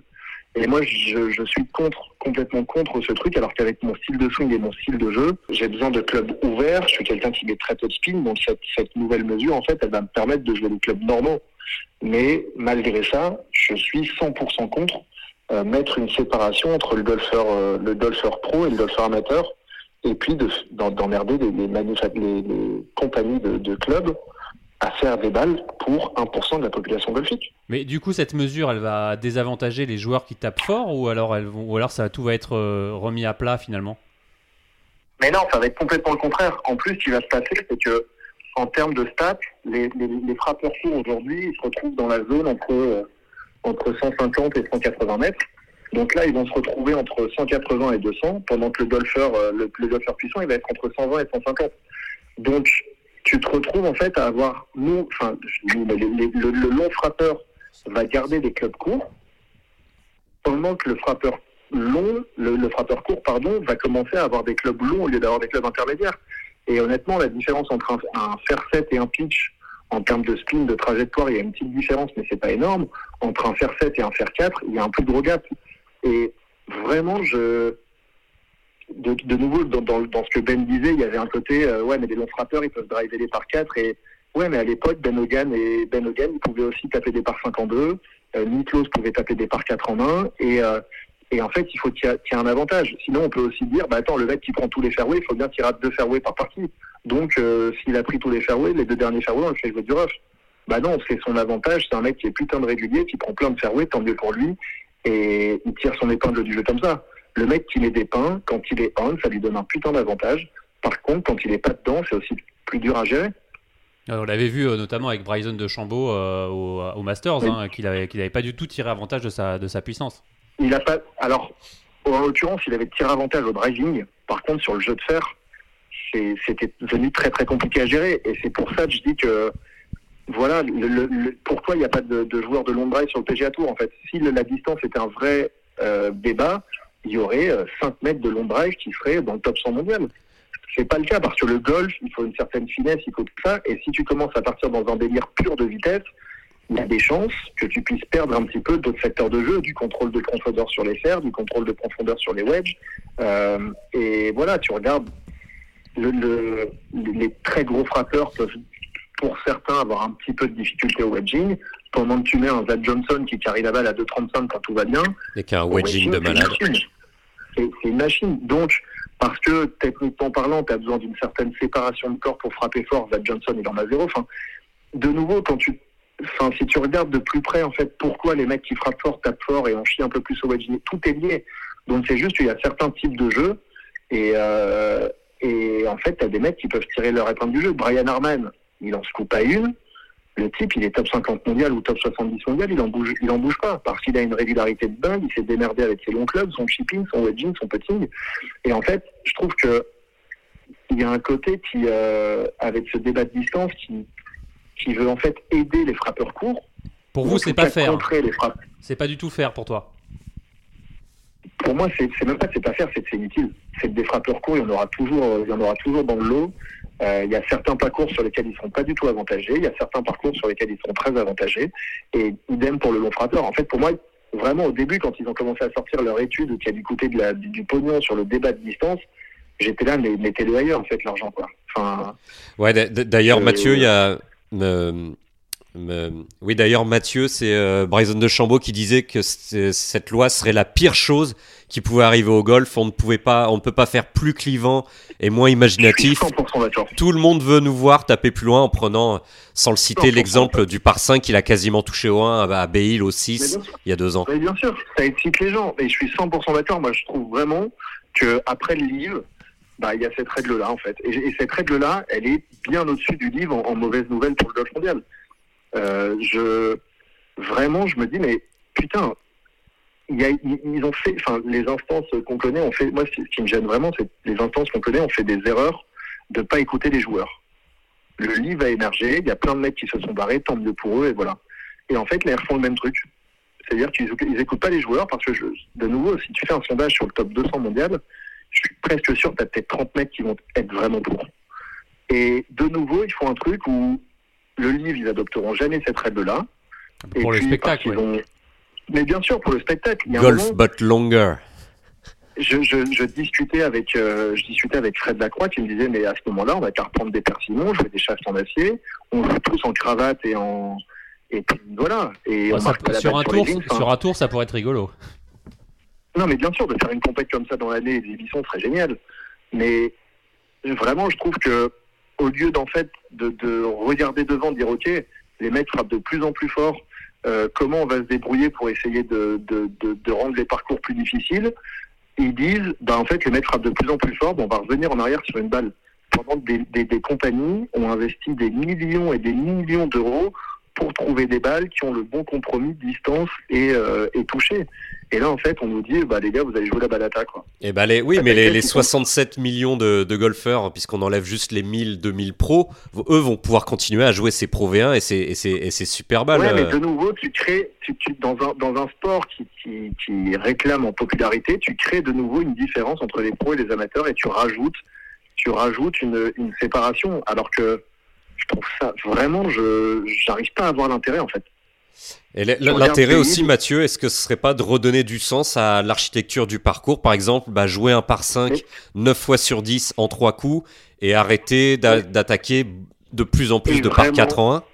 Speaker 5: Et moi, je, suis contre, complètement contre ce truc, alors qu'avec mon style de swing et mon style de jeu, j'ai besoin de clubs ouverts. Je suis quelqu'un qui met très peu de spin, donc cette, nouvelle mesure, en fait, elle va me permettre de jouer des clubs normaux. Mais malgré ça, je suis 100% contre euh, mettre une séparation entre le golfeur, euh, le golfeur pro et le golfeur amateur, et puis d'emmerder de, les, compagnies de clubs à faire des balles pour 1% de la population golfique.
Speaker 1: Mais du coup, cette mesure, elle va désavantager les joueurs qui tapent fort ou alors, elles vont, ou alors ça, tout va être euh, remis à plat finalement?
Speaker 5: Mais non, ça va être complètement le contraire. En plus, ce qui va se passer, c'est que en termes de stats, les, les, frappeurs courts aujourd'hui, ils se retrouvent dans la zone entre, euh, entre 150 et 180 mètres. Donc là, ils vont se retrouver entre 180 et 200, pendant que le golfeur, euh, le, le golfeur puissant, il va être entre 120 et 150. Donc, tu te retrouves en fait à avoir, nous, enfin, le, long frappeur va garder des clubs courts, pendant que le frappeur long, le, frappeur court, pardon, va commencer à avoir des clubs longs au lieu d'avoir des clubs intermédiaires. Et honnêtement, la différence entre un, un fair set et un pitch, en termes de spin, de trajectoire, il y a une petite différence, mais c'est pas énorme. Entre un fair 7 et un fair 4, il y a un plus gros gap. Et vraiment, je, de, nouveau, dans, dans, dans, ce que Ben disait, il y avait un côté, euh, ouais, mais les longs frappeurs, ils peuvent driver les par 4. Et ouais, mais à l'époque, Ben Hogan et Ben Hogan, pouvaient aussi taper des par 5 en 2. Euh, pouvait taper des par 4 en 1. Et, euh, et en fait, il faut qu'il y, ait un avantage. Sinon, on peut aussi dire, bah attends, le mec qui prend tous les fairways, il faut bien qu'il rate deux fairways par partie. Donc, euh, s'il a pris tous les fairways, les deux derniers fairways, on le fait jouer du rough. Bah non, c'est son avantage. C'est un mec qui est putain de régulier, qui prend plein de fairways, tant mieux pour lui. Et il tire son épingle du jeu comme ça. Le mec qui des pains, quand il est on, ça lui donne un putain d'avantage. Par contre, quand il est pas dedans, c'est aussi plus dur à gérer.
Speaker 1: on l'avait vu euh, notamment avec Bryson de Chambaud euh, au, Masters, hein, qu'il n'avait pas du tout tiré avantage de sa, de sa puissance.
Speaker 5: Il a pas. Alors, en l'occurrence, il avait tiré avantage au driving. Par contre, sur le jeu de fer, c'était devenu très très compliqué à gérer. Et c'est pour ça que je dis que voilà, le, pourquoi il n'y a pas de, de joueurs de long drive sur le PGA Tour en fait. Si la distance était un vrai euh, débat, il y aurait 5 euh, mètres de long drive qui serait dans le top 100 mondial. C'est pas le cas parce que le golf, il faut une certaine finesse, il faut tout ça. Et si tu commences à partir dans un délire pur de vitesse, il y a des chances que tu puisses perdre un petit peu d'autres secteurs de jeu, du contrôle de profondeur sur les fers, du contrôle de profondeur sur les wedges. Euh, et voilà, tu regardes, le, les très gros frappeurs peuvent, pour certains, avoir un petit peu de difficulté au wedging. Pendant que tu mets un Zach Johnson qui carry la balle à 2,35 quand tout va bien.
Speaker 2: Et qui a un wedging de malade.
Speaker 5: C'est une machine. Donc, parce que techniquement parlant, tu as besoin d'une certaine séparation de corps pour frapper fort. Zach Johnson, il en a zéro. Enfin, de nouveau, quand tu, enfin, si tu regardes de plus près, en fait, pourquoi les mecs qui frappent fort tapent fort et on chie un peu plus au wedging, tout est lié. Donc, c'est juste qu'il y a certains types de jeux et, euh, et en fait, tu as des mecs qui peuvent tirer leur épingle du jeu. Brian Harman, il en se coupe pas une. Le type, il est top 50 mondial ou top 70 mondial, il en bouge, il en bouge pas. Parce qu'il a une régularité de dingue, il s'est démerdé avec ses longs clubs, son shipping, son wedging, son putting. Et en fait, je trouve que il y a un côté qui, euh, avec ce débat de distance, qui, qui veut en fait aider les frappeurs courts.
Speaker 1: Pour vous, c'est pas faire. C'est pas du tout faire pour toi.
Speaker 5: Pour moi, c'est même pas c'est pas faire, c'est c'est inutile. C'est des frappeurs courts, il y en aura toujours, il y en aura toujours dans le lot. Euh, il y a certains parcours sur lesquels ils ne seront pas du tout avantagés, il y a certains parcours sur lesquels ils seront très avantagés, et idem pour le long frappeur. En fait, pour moi, vraiment au début, quand ils ont commencé à sortir leur étude qui a dû coûter de la, du, pognon sur le débat de distance, j'étais là, mais mettez-le ailleurs, en fait, l'argent, quoi. Enfin,
Speaker 2: ouais, d'ailleurs, Mathieu, il y a. oui, d'ailleurs, Mathieu, c'est euh, Bryson de Chambaud qui disait que cette loi serait la pire chose qui pouvait arriver au golf. On ne pouvait pas, on ne peut pas faire plus clivant et moins imaginatif. Tout le monde veut nous voir taper plus loin en prenant, sans le citer, l'exemple du par 5 qu'il a quasiment touché au 1 à Bale au 6 il y a deux ans.
Speaker 5: Mais bien sûr, ça excite les gens. Et je suis 100% d'accord. Moi, je trouve vraiment que après le livre, bah, il y a cette règle-là, en fait. Et, cette règle-là, elle est bien au-dessus du livre en, mauvaise nouvelle pour le golf mondial. Euh, je, vraiment, je me dis, mais putain, ils ont fait, enfin, les instances qu'on connaît ont fait, moi, ce qui me gêne vraiment, c'est les instances qu'on connaît ont fait des erreurs de pas écouter les joueurs. Le livre a émergé, il y a plein de mecs qui se sont barrés, tant mieux pour eux, et voilà. Et en fait, les font le même truc. C'est-à-dire qu'ils n'écoutent pas les joueurs parce que, de nouveau, si tu fais un sondage sur le top 200 mondial, je suis presque sûr que tu as peut-être 30 mecs qui vont être vraiment pour. Et de nouveau, ils font un truc où le livre, ils adopteront jamais cette règle-là.
Speaker 1: Pour le spectacle,
Speaker 5: mais bien sûr, pour le spectacle.
Speaker 2: Golf but longer.
Speaker 5: Je, je, discutais avec euh, je discutais avec Fred Lacroix qui me disait mais à ce moment-là on va qu'à reprendre des persimmons, je fais des chasses en acier, on joue tous en cravate et en et puis voilà. Et
Speaker 1: sur, un tour, sur, un tour, ça pourrait être rigolo.
Speaker 5: Non mais bien sûr de faire une compète comme ça dans l'année, les émissions serait génial. Mais vraiment je trouve que au lieu d'en fait de, de regarder devant, de dire ok les mecs frappent de plus en plus fort, euh, comment on va se débrouiller pour essayer de, rendre les parcours plus difficiles? Ils disent, bah, en fait, les mecs frappent de plus en plus fort, on va revenir en arrière sur une balle. Pendant des, des compagnies ont investi des millions et des millions d'euros pour trouver des balles qui ont le bon compromis de distance et, euh, et toucher. Et là, en fait, on nous dit, bah, les gars, vous allez jouer la balata, quoi.
Speaker 2: Et eh bah, les, oui, mais les, les 67 millions de, de golfeurs, puisqu'on enlève juste les 1000, 2000 pros, eux vont pouvoir continuer à jouer ces Pro V1 et ces, et ces, et ces super balles.
Speaker 5: Ouais, mais de nouveau, tu crées, tu, tu, dans, un, dans un sport qui, qui, qui réclame en popularité, tu crées de nouveau une différence entre les pros et les amateurs et tu rajoutes, tu rajoutes une, une séparation. Alors que je trouve ça vraiment, je n'arrive pas à voir l'intérêt, en fait.
Speaker 2: Et l'intérêt aussi, Mathieu, est-ce que ce serait pas de redonner du sens à l'architecture du parcours? Par exemple, bah, jouer un par 5 9 fois sur 10 en 3 coups et arrêter d'attaquer de plus en plus de par 4 en 1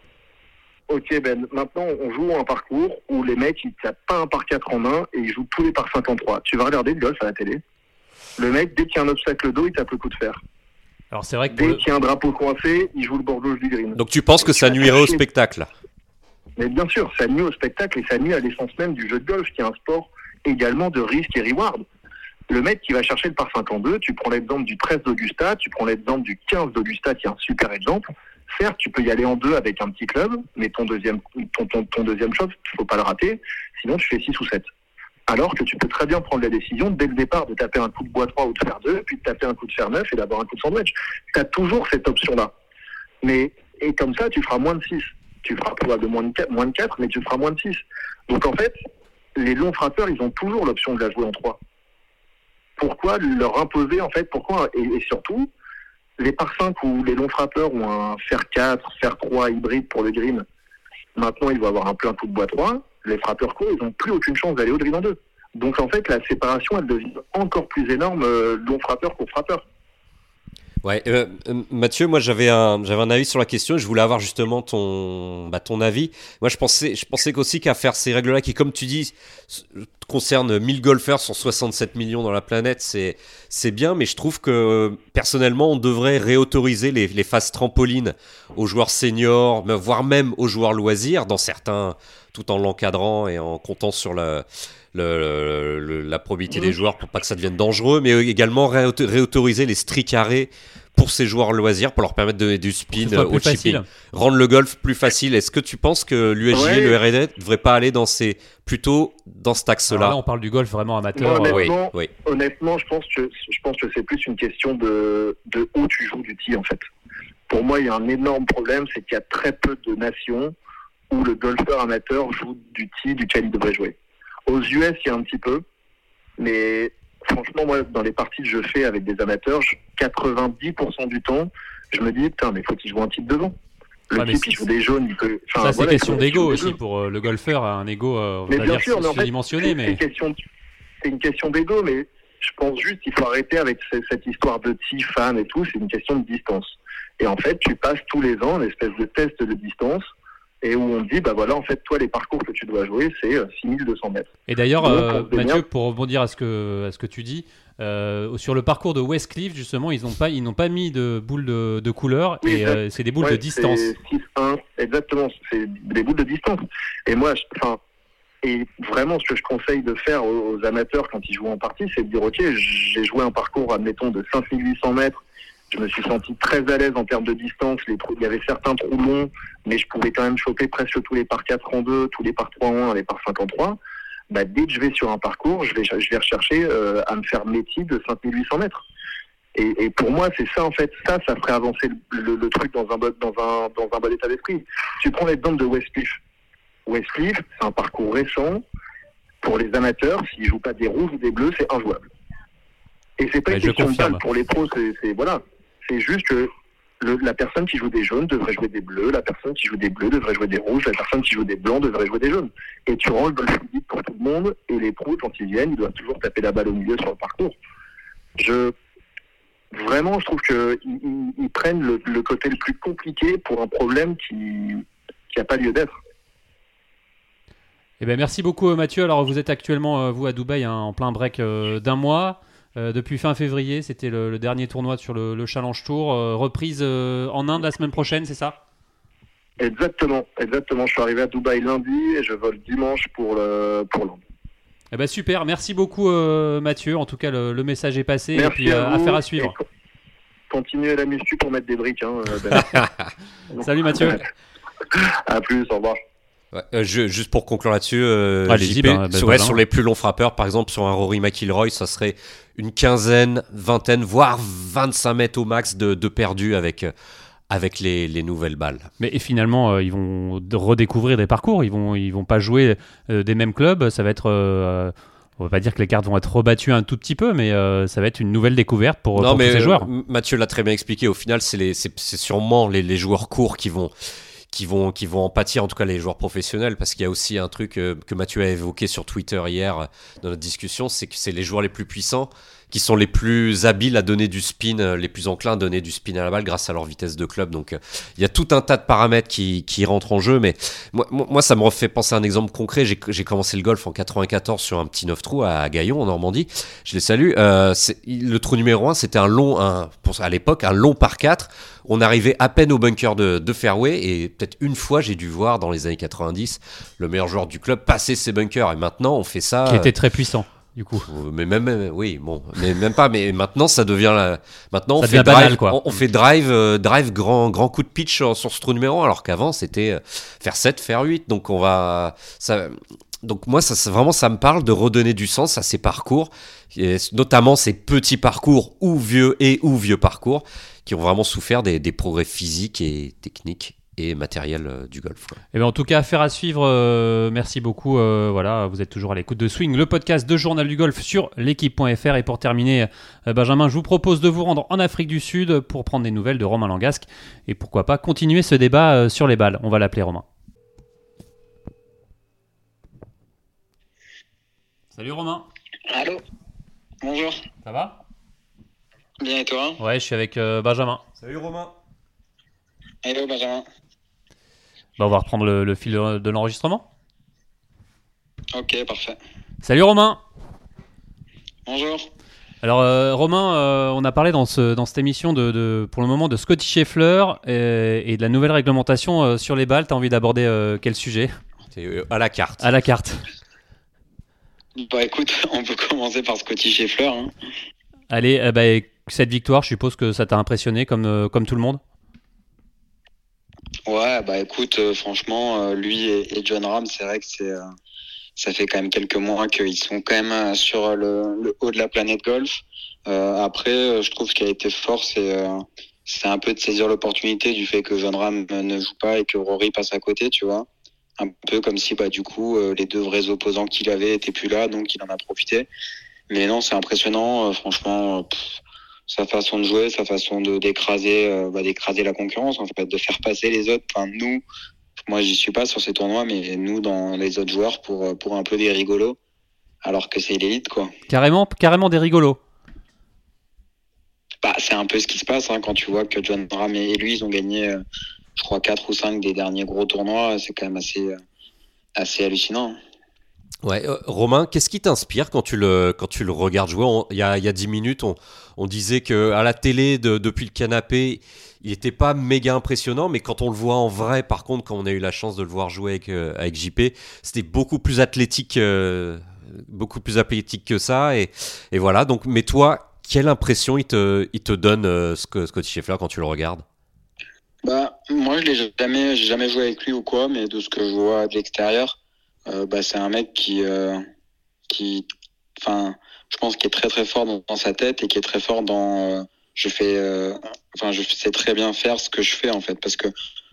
Speaker 5: Ok, Ben, maintenant on joue un parcours où les mecs ils tapent pas un par 4 en main et ils jouent tous les par 5 en 3. Tu vas regarder le golf à la télé. Le mec, dès qu'il y a un obstacle d'eau, il tape le coup de fer.
Speaker 1: Alors c'est vrai que
Speaker 5: dès qu'il y a un drapeau coincé, il joue le bord gauche du green.
Speaker 2: Donc tu penses que ça nuirait au spectacle
Speaker 5: mais bien sûr, ça nuit au spectacle et ça nuit à l'essence même du jeu de golf, qui est un sport également de risque et reward. Le mec qui va chercher le par 52, tu prends l'exemple du 13 d'Augusta, tu prends l'exemple du 15 d'Augusta, qui est un super exemple. Certes, tu peux y aller en deux avec un petit club, mais ton deuxième, ton, ton, ton deuxième shot, il faut pas le rater, sinon tu fais 6 ou 7. Alors que tu peux très bien prendre la décision dès le départ de taper un coup de bois 3 ou de faire 2, puis de taper un coup de fer 9 et d'avoir un coup de sandwich. Tu as toujours cette option-là. Mais, et comme ça, tu feras moins de 6 tu feras probablement moins de 4, moins de 4, mais tu feras moins de 6. Donc en fait, les longs frappeurs, ils ont toujours l'option de la jouer en 3. Pourquoi leur imposer, en fait, pourquoi, et, surtout, les par 5 ou les longs frappeurs ont un fer 4, fer 3 hybride pour le green, maintenant ils vont avoir un plein coup de bois 3, les frappeurs courts, ils n'ont plus aucune chance d'aller au green en 2. Donc en fait, la séparation, elle devient encore plus énorme, euh, long frappeur pour frappeur.
Speaker 2: Ouais, euh, euh, Mathieu, moi j'avais un, j'avais un avis sur la question. Je voulais avoir justement ton, bah, ton avis. Moi, je pensais, je pensais qu'aussi qu'à faire ces règles-là, qui, comme tu dis, concernent 1000 golfeurs sur 67 millions dans la planète, c'est, c'est bien. Mais je trouve que personnellement, on devrait réautoriser les, les phases trampolines aux joueurs seniors, voire même aux joueurs loisirs, dans certains, tout en l'encadrant et en comptant sur la le, la probabilité des joueurs pour pas que ça devienne dangereux, mais également réautoriser les street carrés pour ces joueurs loisirs, pour leur permettre de donner du spin au chipping, rendre le golf plus facile. Est-ce que tu penses que l'USG et le RD ne devraient pas aller dans ces plutôt dans cet axe-là
Speaker 1: Là, on parle du golf vraiment amateur.
Speaker 5: honnêtement, oui, honnêtement, je pense que je pense que c'est plus une question de, de où tu joues du tee en fait. Pour moi, il y a un énorme problème, c'est qu'il y a très peu de nations où le golfeur amateur joue du tee duquel il devrait jouer. Aux US, il y a un petit peu, mais franchement, moi, dans les parties que je fais avec des amateurs, 90% du temps, je me dis, putain, mais faut qu'il joue un type devant. Le type, il joue des jaunes, il peut.
Speaker 1: ça, c'est question d'ego aussi pour euh, le golfeur, un ego, euh, mais bien sûr, mais dimensionné. Mais...
Speaker 5: C'est une question, d'ego, mais je pense juste qu'il faut arrêter avec cette histoire de tee, fan et tout, c'est une question de distance. Et en fait, tu passes tous les ans une espèce de test de distance et où on dit, bah voilà, en fait, toi, les parcours que tu dois jouer, c'est 6200 euh, mètres.
Speaker 1: Et d'ailleurs, euh, Mathieu, pour rebondir à ce que, à ce que tu dis, euh, sur le parcours de Westcliff, justement, ils n'ont pas, ils n'ont pas mis de boules de, de couleur, et c'est des boules de distance.
Speaker 5: 6-1, exactement, c'est des boules de distance. Et moi, enfin, et vraiment, ce que je conseille de faire aux, aux amateurs quand ils jouent en partie, c'est de dire, ok, j'ai joué un parcours, admettons, de 5800 mètres je me suis senti très à l'aise en termes de distance. Les il y avait certains trous longs, mais je pouvais quand même choper presque tous les par 4 en 2, tous les par 3 en 1, les par 5 en 3. Bah, dès que je vais sur un parcours, je vais, je vais rechercher euh, à me faire métier de 5800 mètres. Et, et, pour moi, c'est ça en fait. Ça, ça ferait avancer le, truc dans un, bon, dans un, dans un bon état d'esprit. Tu prends l'exemple de Westcliff. Westcliff, c'est un parcours récent. Pour les amateurs, s'ils jouent pas des rouges ou des bleus, c'est injouable. Et c'est pas une question de balle. Pour les pros, c'est voilà. C'est juste que la personne qui joue des jaunes devrait jouer des bleus, la personne qui joue des bleus devrait jouer des rouges, la personne qui joue des blancs devrait jouer des jaunes. Et tu rends le golf pour tout le monde, et les pros, quand ils viennent, ils doivent toujours taper la balle au milieu sur le parcours. Je, vraiment, je trouve qu'ils ils, prennent le, côté le plus compliqué pour un problème qui n'a pas lieu d'être.
Speaker 1: Eh ben, merci beaucoup Mathieu. Alors vous êtes actuellement, euh, vous, à Dubaï, hein, en plein break euh, d'un mois. Euh, depuis fin février, c'était le, dernier tournoi sur le, Challenge Tour. Euh, reprise euh, en Inde la semaine prochaine, c'est ça?
Speaker 5: Exactement, exactement. Je suis arrivé à Dubaï lundi et je vole dimanche pour, pour l'Inde.
Speaker 1: Eh ben super, merci beaucoup Mathieu. En tout cas, le, message est passé et puis à affaire à suivre.
Speaker 5: Continuez la muscu pour mettre des briques. Hein,
Speaker 1: Salut Mathieu.
Speaker 5: à plus, au revoir.
Speaker 2: Euh, juste pour conclure là-dessus, euh, ben, ben sur, les plus longs frappeurs, par exemple sur un Rory McIlroy, ça serait une quinzaine, vingtaine, voire 25 mètres au max de, de perdu avec, euh, avec les, les, nouvelles balles.
Speaker 1: Mais et finalement, ils vont redécouvrir des parcours, ils vont, ils vont pas jouer des mêmes clubs, ça va être... on va pas dire que les cartes vont être rebattues un tout petit peu, mais ça va être une nouvelle découverte pour, tous ces joueurs.
Speaker 2: Mathieu l'a très bien expliqué. Au final, c'est sûrement les, les, joueurs courts qui vont, qui vont, qui vont en pâtir, en tout cas les joueurs professionnels, parce qu'il y a aussi un truc euh, que Mathieu a évoqué sur Twitter hier euh, dans notre discussion, c'est que c'est les joueurs les plus puissants qui sont les plus habiles à donner du spin, euh, les plus enclins à donner du spin à la balle grâce à leur vitesse de club. Donc il y a tout un tas de paramètres qui, qui rentrent en jeu, mais moi, moi, ça me refait penser à un exemple concret. J'ai commencé le golf en 94 sur un petit 9 trous à Gaillon en Normandie. Je les salue. Euh, le trou numéro 1, c'était un long, un, pour, à l'époque, un long par 4 on arrivait à peine au bunker de, fairway et peut-être une fois j'ai dû voir dans les années 90 le meilleur joueur du club passer ses bunkers et maintenant on fait ça.
Speaker 1: Qui était très puissant. Du coup.
Speaker 2: Euh, mais même, oui, bon, mais même pas. Mais maintenant, ça devient la... Maintenant, on fait drive, quoi. On, fait drive, euh, drive grand, grand coup de pitch sur, ce trou numéro, alors qu'avant c'était euh, faire 7, faire 8. Donc on va, ça, donc moi, ça, vraiment, ça me parle de redonner du sens à ces parcours, notamment ces petits parcours ou vieux et ou vieux parcours qui ont vraiment souffert des, progrès physiques et techniques et matériels euh, du golf. Et
Speaker 1: eh bien en tout cas, affaire à suivre. Euh, merci beaucoup. Euh, voilà, vous êtes toujours à l'écoute de Swing, le podcast de Journal du Golf sur l'équipe.fr. Et pour terminer, Benjamin, je vous propose de vous rendre en Afrique du Sud pour prendre des nouvelles de Romain Langasque et pourquoi pas continuer ce débat sur les balles. On va l'appeler Romain. Salut Romain.
Speaker 6: Allô. Bonjour.
Speaker 1: Ça va?
Speaker 6: Bien et toi?
Speaker 1: Ouais, je suis avec Benjamin.
Speaker 2: Salut Romain.
Speaker 6: Hello Benjamin.
Speaker 1: Bah, on va reprendre le, fil de l'enregistrement.
Speaker 6: Ok, parfait.
Speaker 1: Salut Romain.
Speaker 6: Bonjour.
Speaker 1: Alors euh, Romain, euh, on a parlé dans, ce, dans cette émission de, pour le moment de Scotty Scheffler et, de la nouvelle réglementation euh, sur les balles. Tu as envie d'aborder quel sujet?
Speaker 2: À la carte.
Speaker 1: À la carte.
Speaker 6: Bah écoute, on peut commencer par Scotty Scheffler. Hein.
Speaker 1: Allez, bah, cette victoire, je suppose que ça t'a impressionné comme, comme tout le monde?
Speaker 6: Ouais, bah écoute, euh, franchement, euh, lui et, John Ram, c'est vrai que c'est, euh, ça fait quand même quelques mois qu'ils sont quand même sur le, haut de la planète golf. après, je trouve ce qui a été fort, c'est, c'est un peu de saisir l'opportunité du fait que John Ram ne joue pas et que Rory passe à côté, tu vois. Un peu comme si, bah, du coup, les deux vrais opposants qu'il avait étaient plus là, donc il en a profité. Mais non, c'est impressionnant, franchement sa façon de jouer, sa façon de d'écraser, euh, bah, d'écraser la concurrence, en fait, de faire passer les autres. Enfin, nous, moi, j'y suis pas sur ces tournois, mais nous, dans les autres joueurs, pour euh, pour un peu des rigolos, alors que c'est l'élite, quoi.
Speaker 1: Carrément, carrément des rigolos.
Speaker 6: Bah, c'est un peu ce qui se passe hein, quand tu vois que John Ram et lui, ils ont gagné, euh, je crois, 4 ou 5 des derniers gros tournois. C'est quand même assez, assez hallucinant.
Speaker 2: Ouais, Romain, qu'est-ce qui t'inspire quand tu le quand tu le regardes jouer? Il y a il y a dix minutes, on, on disait que à la télé, depuis le canapé, il n'était pas méga impressionnant, mais quand on le voit en vrai, par contre, quand on a eu la chance de le voir jouer avec, euh, avec JP, c'était beaucoup plus athlétique, euh, beaucoup plus athlétique que ça. Et, et, voilà. Donc, mais toi, quelle impression il te, il te donne euh, Scotty Scheffler quand tu le regardes?
Speaker 6: Bah, moi, je n'ai jamais, jamais joué avec lui ou quoi, mais de ce que je vois de l'extérieur, bah, c'est un mec qui, qui, enfin, je pense qu'il est très très fort dans, sa tête et qui est très fort dans euh, je fais euh, enfin je sais très bien faire ce que je fais en fait parce que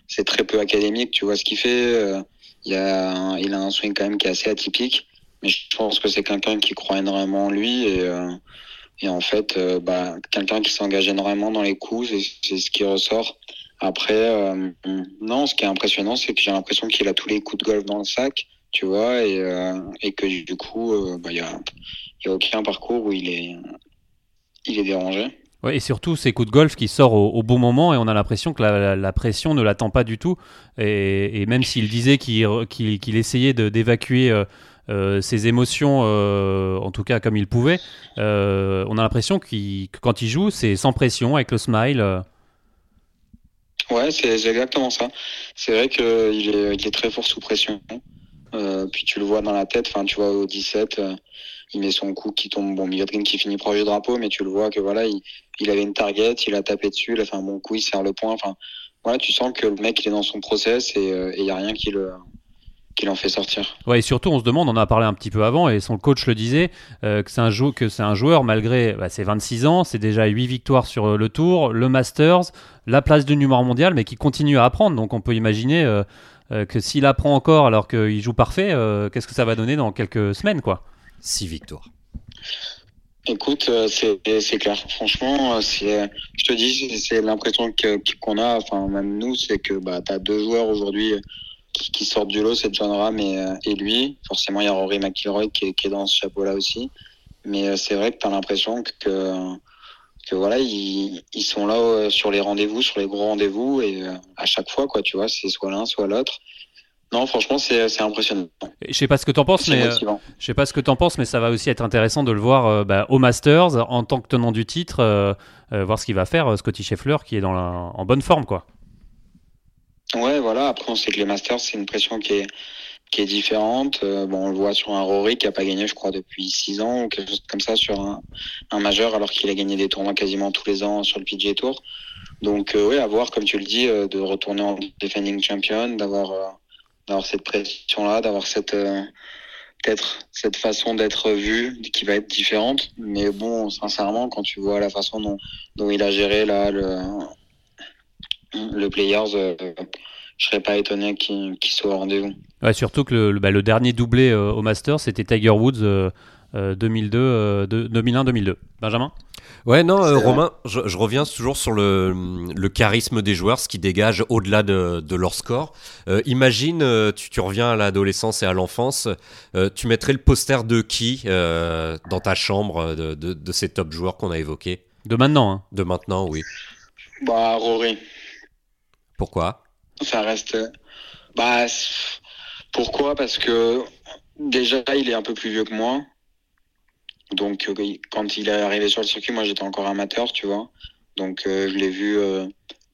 Speaker 6: c'est très peu académique tu vois ce qu'il fait euh, il a un, il a un swing quand même qui est assez atypique mais je pense que c'est quelqu'un qui croit énormément en lui et et en fait bah quelqu'un qui s'engage énormément dans les coups c'est ce qui ressort. Après non ce qui est impressionnant c'est que j'ai l'impression qu'il a tous les coups de golf dans le sac tu vois et, et que du coup bah il y a il n'y a aucun parcours où il est, il est dérangé.
Speaker 1: Ouais, et surtout ces coups de golf qui sortent au, bon moment et on a l'impression que la, pression ne l'attend pas du tout. Et, même s'il disait qu'il essayait d'évacuer euh, euh, ses émotions, euh, en tout cas comme il pouvait, on a l'impression que quand il joue, c'est sans pression, avec le smile.
Speaker 6: Ouais, c'est exactement ça. C'est vrai qu'il est, il est très fort sous pression. Puis tu le vois dans la tête, enfin tu vois au 17 il met son coup qui tombe, bon, milieu de qui finit proche du drapeau, mais tu le vois que voilà, il, avait une target, il a tapé dessus, il a fait un bon coup, il serre le point. Enfin, voilà, tu sens que le mec, il est dans son process et euh, il n'y a rien qui le qui l'en fait sortir.
Speaker 1: Ouais, et surtout, on se demande, on en a parlé un petit peu avant, et son coach le disait, euh, que c'est un, que un joueur, malgré bah, ses 26 ans, c'est déjà 8 victoires sur euh, le tour, le Masters, la place de numéro mondial, mais qui continue à apprendre. Donc on peut imaginer que s'il apprend encore alors qu'il joue parfait, qu'est-ce que ça va donner dans quelques semaines, quoi?
Speaker 2: 6 victoires.
Speaker 6: Écoute, euh, c'est clair. Franchement, euh, je te dis, c'est l'impression qu'on a, enfin même nous, c'est que bah, tu as deux joueurs aujourd'hui qui, sortent du lot, c'est John Ram et, euh, et, lui. Forcément, il y a Rory McIlroy qui est, dans ce chapeau-là aussi. Mais c'est vrai que tu as l'impression que, que voilà, ils, ils sont là sur les rendez-vous, sur les gros rendez-vous, et à chaque fois, quoi, tu vois, c'est soit l'un, soit l'autre. Non, franchement, c'est impressionnant.
Speaker 1: Je sais pas ce que tu en penses, mais euh, je sais pas ce que tu penses, mais ça va aussi être intéressant de le voir euh, bah, au Masters en tant que tenant du titre, euh, voir ce qu'il va faire Scotty Scheffler, qui est dans la, en bonne forme, quoi.
Speaker 6: Ouais, voilà. Après, on sait que les Masters, c'est une pression qui est qui est différente. bon, on le voit sur un Rory qui a pas gagné, je crois, depuis 6 ans ou quelque chose comme ça sur un, un majeur, alors qu'il a gagné des tournois quasiment tous les ans sur le PGA Tour. Donc, oui, à voir, comme tu le dis, de retourner en defending champion, d'avoir d'avoir cette pression-là, d'avoir cette euh, peut-être cette façon d'être vu qui va être différente. Mais bon, sincèrement, quand tu vois la façon dont, dont il a géré là le, le Players, euh, je serais pas étonné qu'il soit au rendez-vous.
Speaker 1: Ouais, surtout que le, bah, le dernier doublé euh, au Masters, c'était Tiger Woods 2002, 2001-2002. Benjamin?
Speaker 2: Ouais, non, euh, Romain, je, reviens toujours sur le, le, charisme des joueurs, ce qui dégage au-delà de, de, leur score. Euh, imagine, euh, tu, tu, reviens à l'adolescence et à l'enfance, tu mettrais le poster de qui dans ta chambre de, de, de, ces top joueurs qu'on a évoqués?
Speaker 1: De maintenant, hein.
Speaker 2: De maintenant, oui.
Speaker 6: Bah, Rory.
Speaker 2: Pourquoi?
Speaker 6: Ça reste. Bah, pourquoi? Parce que déjà, il est un peu plus vieux que moi. Donc, euh, quand il est arrivé sur le circuit, moi, j'étais encore amateur, tu vois. Donc, euh, je l'ai vu euh,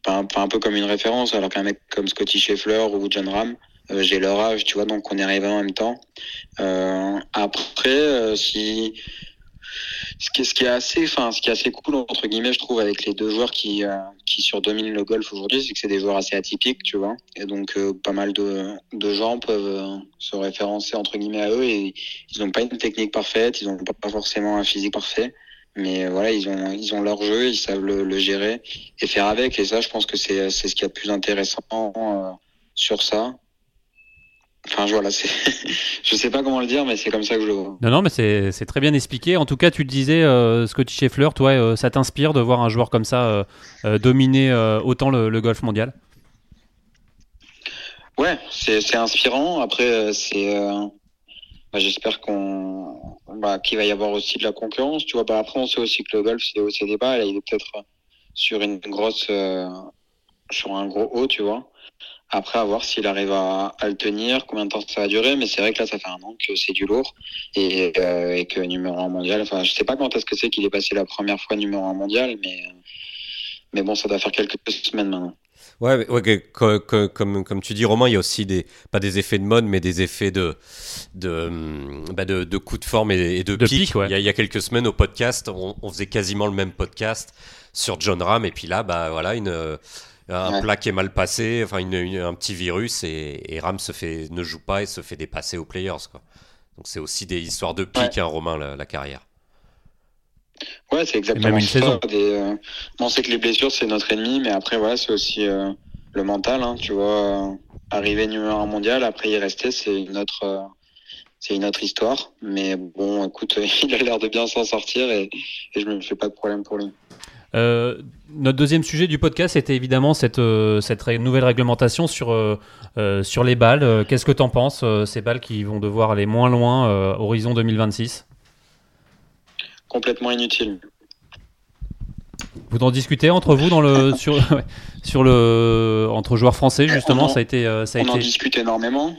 Speaker 6: un, peu comme une référence, alors qu'un mec comme Scotty Scheffler ou John Ram, j'ai leur âge, tu vois, donc on est arrivé en même temps. après, si ce qui, ce qui est assez, enfin, ce qui est assez cool entre guillemets, je trouve, avec les deux joueurs qui euh, qui surdominent le golf aujourd'hui, c'est que c'est des joueurs assez atypiques, tu vois, et donc euh, pas mal de, de gens peuvent euh, se référencer entre guillemets à eux. Et ils n'ont pas une technique parfaite, ils n'ont pas forcément un physique parfait, mais voilà, ils ont ils ont leur jeu, ils savent le, le gérer et faire avec, et ça, je pense que c'est c'est ce qui est le plus intéressant sur ça. Enfin, voilà, je sais pas comment le dire, mais c'est comme ça que je le vois.
Speaker 1: Non, non, mais c'est très bien expliqué. En tout cas, tu te disais, euh, Scotty Scheffler, toi, euh, ça t'inspire de voir un joueur comme ça euh, dominer autant le, golf mondial?
Speaker 6: Ouais, c'est inspirant. Après, c'est, bah, j'espère qu'on, bah, qu'il va y avoir aussi de la concurrence. Tu vois, bah, après, on sait aussi que le golf, c'est aussi débat. Là, il est peut-être sur une grosse, sur un gros haut, tu vois. Après, à voir s'il arrive à, le tenir, combien de temps ça va durer. Mais c'est vrai que là, ça fait un an que c'est du lourd et, euh, que numéro 1 mondial. Enfin, je sais pas quand est-ce que c'est qu'il est passé la première fois numéro 1 mondial, mais, mais bon, ça doit faire quelques semaines maintenant.
Speaker 2: Ouais, comme, comme, tu dis, Romain, il y a aussi des, pas des effets de mode, mais des effets de, de, bah de, de coups de forme et, de, pic. il, y a, il, y a, quelques semaines au podcast, on, on, faisait quasiment le même podcast sur John Ram, et puis là, bah, voilà, une un plat qui est mal passé, enfin un petit virus et, Ram se fait, ne joue pas et se fait dépasser aux players. Quoi. Donc c'est aussi des histoires de pique, hein, Romain, la, carrière.
Speaker 6: Ouais, c'est exactement ça. Euh, on sait que les blessures, c'est notre ennemi, mais après, voilà, c'est aussi euh, le mental. Hein, tu vois, euh, arriver numéro un mondial, après y rester, c'est une autre, c'est une autre histoire. Mais bon, écoute, il a l'air de bien s'en sortir et, et je me fais pas de problème pour lui.
Speaker 1: Euh, notre deuxième sujet du podcast était évidemment cette, euh, cette nouvelle réglementation sur, euh, sur les balles. Qu'est-ce que tu en penses, ces balles qui vont devoir aller moins loin, horizon 2026
Speaker 6: Complètement inutile.
Speaker 1: Vous en discutez entre vous dans le, sur, sur le, entre joueurs français, justement ça a été, ça a
Speaker 6: on en discute énormément.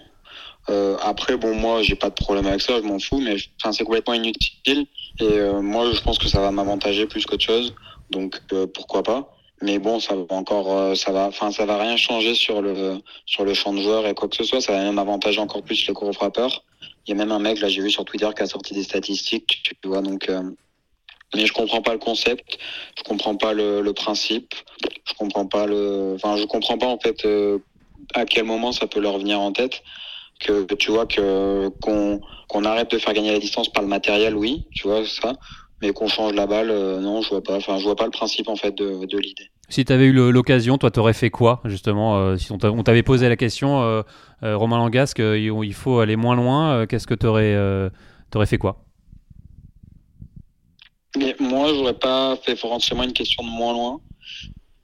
Speaker 6: après, bon, moi, j'ai pas de problème avec ça, je m'en fous, mais c'est complètement inutile. Et moi, je pense que ça va m'avantager plus qu'autre chose. Donc euh, pourquoi pas mais bon, ça va encore, euh, ça va, enfin, ça va rien changer sur le sur le champ de joueurs et quoi que ce soit. Ça va même avantager encore plus les gros frappeurs. Il y a même un mec là, j'ai vu sur Twitter qui a sorti des statistiques, tu vois. Donc, euh, mais je comprends pas le concept, je comprends pas le, le principe, je comprends pas le, enfin, je comprends pas en fait à quel moment ça peut leur venir en tête que tu vois que qu'on qu'on arrête de faire gagner la distance par le matériel, oui, tu vois ça mais qu'on change la balle, euh, non, je vois pas. Enfin, je vois pas le principe en fait de, de l'idée.
Speaker 1: Si tu avais eu l'occasion, toi, tu aurais fait quoi justement euh, Si on t'avait posé la question, euh, Romain Langasque, il faut aller moins loin. Qu'est-ce que tu aurais, fait quoi?
Speaker 6: Mais Moi, j'aurais pas fait forcément une question de moins loin.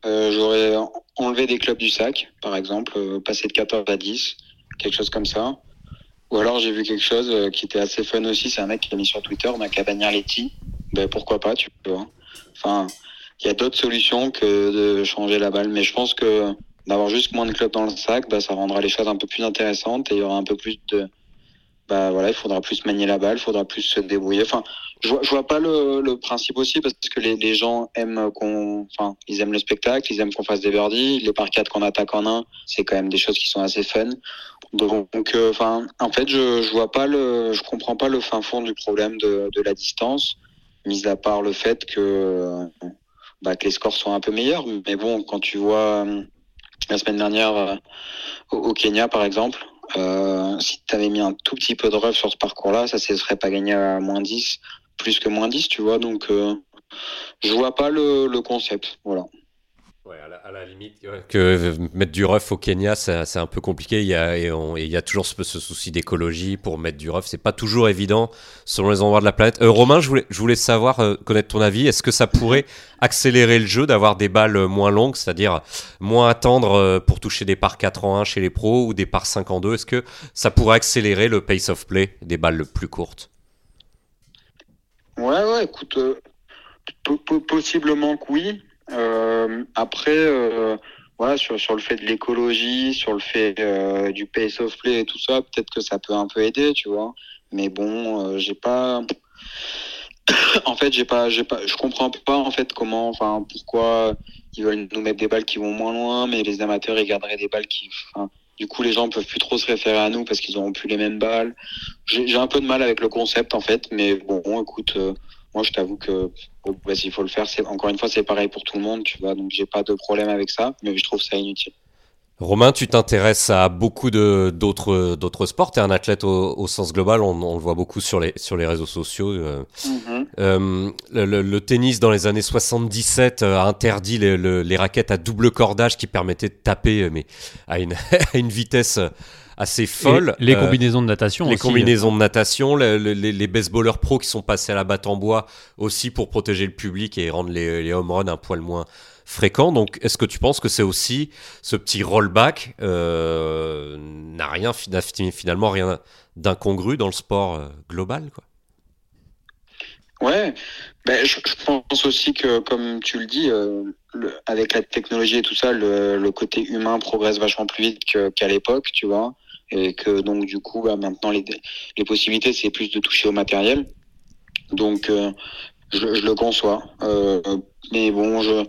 Speaker 6: j'aurais enlevé des clubs du sac, par exemple, passer de 14 à 10, quelque chose comme ça. Ou alors j'ai vu quelque chose qui était assez fun aussi, c'est un mec qui a mis sur Twitter, Macabagna-Letty, ben pourquoi pas, tu peux. Hein. Enfin, il y a d'autres solutions que de changer la balle, mais je pense que d'avoir juste moins de clubs dans le sac, bah, ça rendra les choses un peu plus intéressantes et il y aura un peu plus de. Bah voilà, il faudra plus manier la balle, il faudra plus se débrouiller. Enfin, je vois, je vois pas le, le principe aussi parce que les, gens aiment qu'on, enfin, ils aiment le spectacle, ils aiment qu'on fasse des birdies, les par quatre qu'on attaque en un, c'est quand même des choses qui sont assez fun. Donc, euh, enfin, en fait, je, je vois pas le, je comprends pas le fin fond du problème de, de la distance mis à part le fait que, bah, que les scores sont un peu meilleurs. Mais bon, quand tu vois euh, la semaine dernière euh, au, Kenya, par exemple, euh, si tu avais mis un tout petit peu de ref sur ce parcours-là, ça ne serait pas gagné à moins 10, plus que moins 10, tu vois. Donc, je vois pas le, le concept. Voilà.
Speaker 2: Ouais, à la, limite, que mettre du rough au Kenya, c'est un peu compliqué. Il y a, et, il y a toujours ce, souci d'écologie pour mettre du rough. C'est pas toujours évident selon les endroits de la planète. Euh, Romain, je voulais, je voulais savoir, euh, connaître ton avis. Est-ce que ça pourrait accélérer le jeu d'avoir des balles moins longues, c'est-à-dire moins attendre euh, pour toucher des par 4 en 1 chez les pros ou des par 5 en 2 Est-ce que ça pourrait accélérer le pace of play des balles plus courtes?
Speaker 6: Ouais, ouais, écoute possiblement que oui. Après, voilà, sur, sur le fait de l'écologie, sur le fait du pace of play et tout ça, peut-être que ça peut un peu aider, tu vois. Mais bon, j'ai pas. en fait, j'ai pas, j'ai pas, je comprends pas en fait comment, enfin, pourquoi ils veulent nous mettre des balles qui vont moins loin, mais les amateurs ils garderaient des balles qui, du coup, les gens peuvent plus trop se référer à nous parce qu'ils auront plus les mêmes balles. J'ai un peu de mal avec le concept en fait, mais bon, écoute, euh, moi je t'avoue que bah, s'il faut le faire, c'est encore une fois c'est pareil pour tout le monde, tu vois, donc j'ai pas de problème avec ça, mais je trouve ça inutile.
Speaker 2: Romain, tu t'intéresses à beaucoup d'autres d'autres sports. Tu es un athlète au, sens global, on, le voit beaucoup sur les, sur les réseaux sociaux. Euh. Mm-hmm. Euh, le, tennis, dans les années 77, euh, a interdit les, les, raquettes à double cordage qui permettaient de taper mais à, une, à une vitesse assez folle.
Speaker 1: les combinaisons de natation
Speaker 2: Les combinaisons de natation, les, les, baseballers pros qui sont passés à la batte en bois aussi pour protéger le public et rendre les, les home runs un poil moins fréquent. Donc, est-ce que tu penses que c'est aussi ce petit rollback euh, n'a rien finalement rien d'incongru dans le sport euh, global, quoi?
Speaker 6: Ouais, ben, je, pense aussi que, comme tu le dis, euh, avec la technologie et tout ça, le, côté humain progresse vachement plus vite qu'à l'époque, tu vois. Et que donc, du coup, bah, maintenant, les, les possibilités, c'est plus de toucher au matériel. Donc, je, je, le conçois. mais bon, je,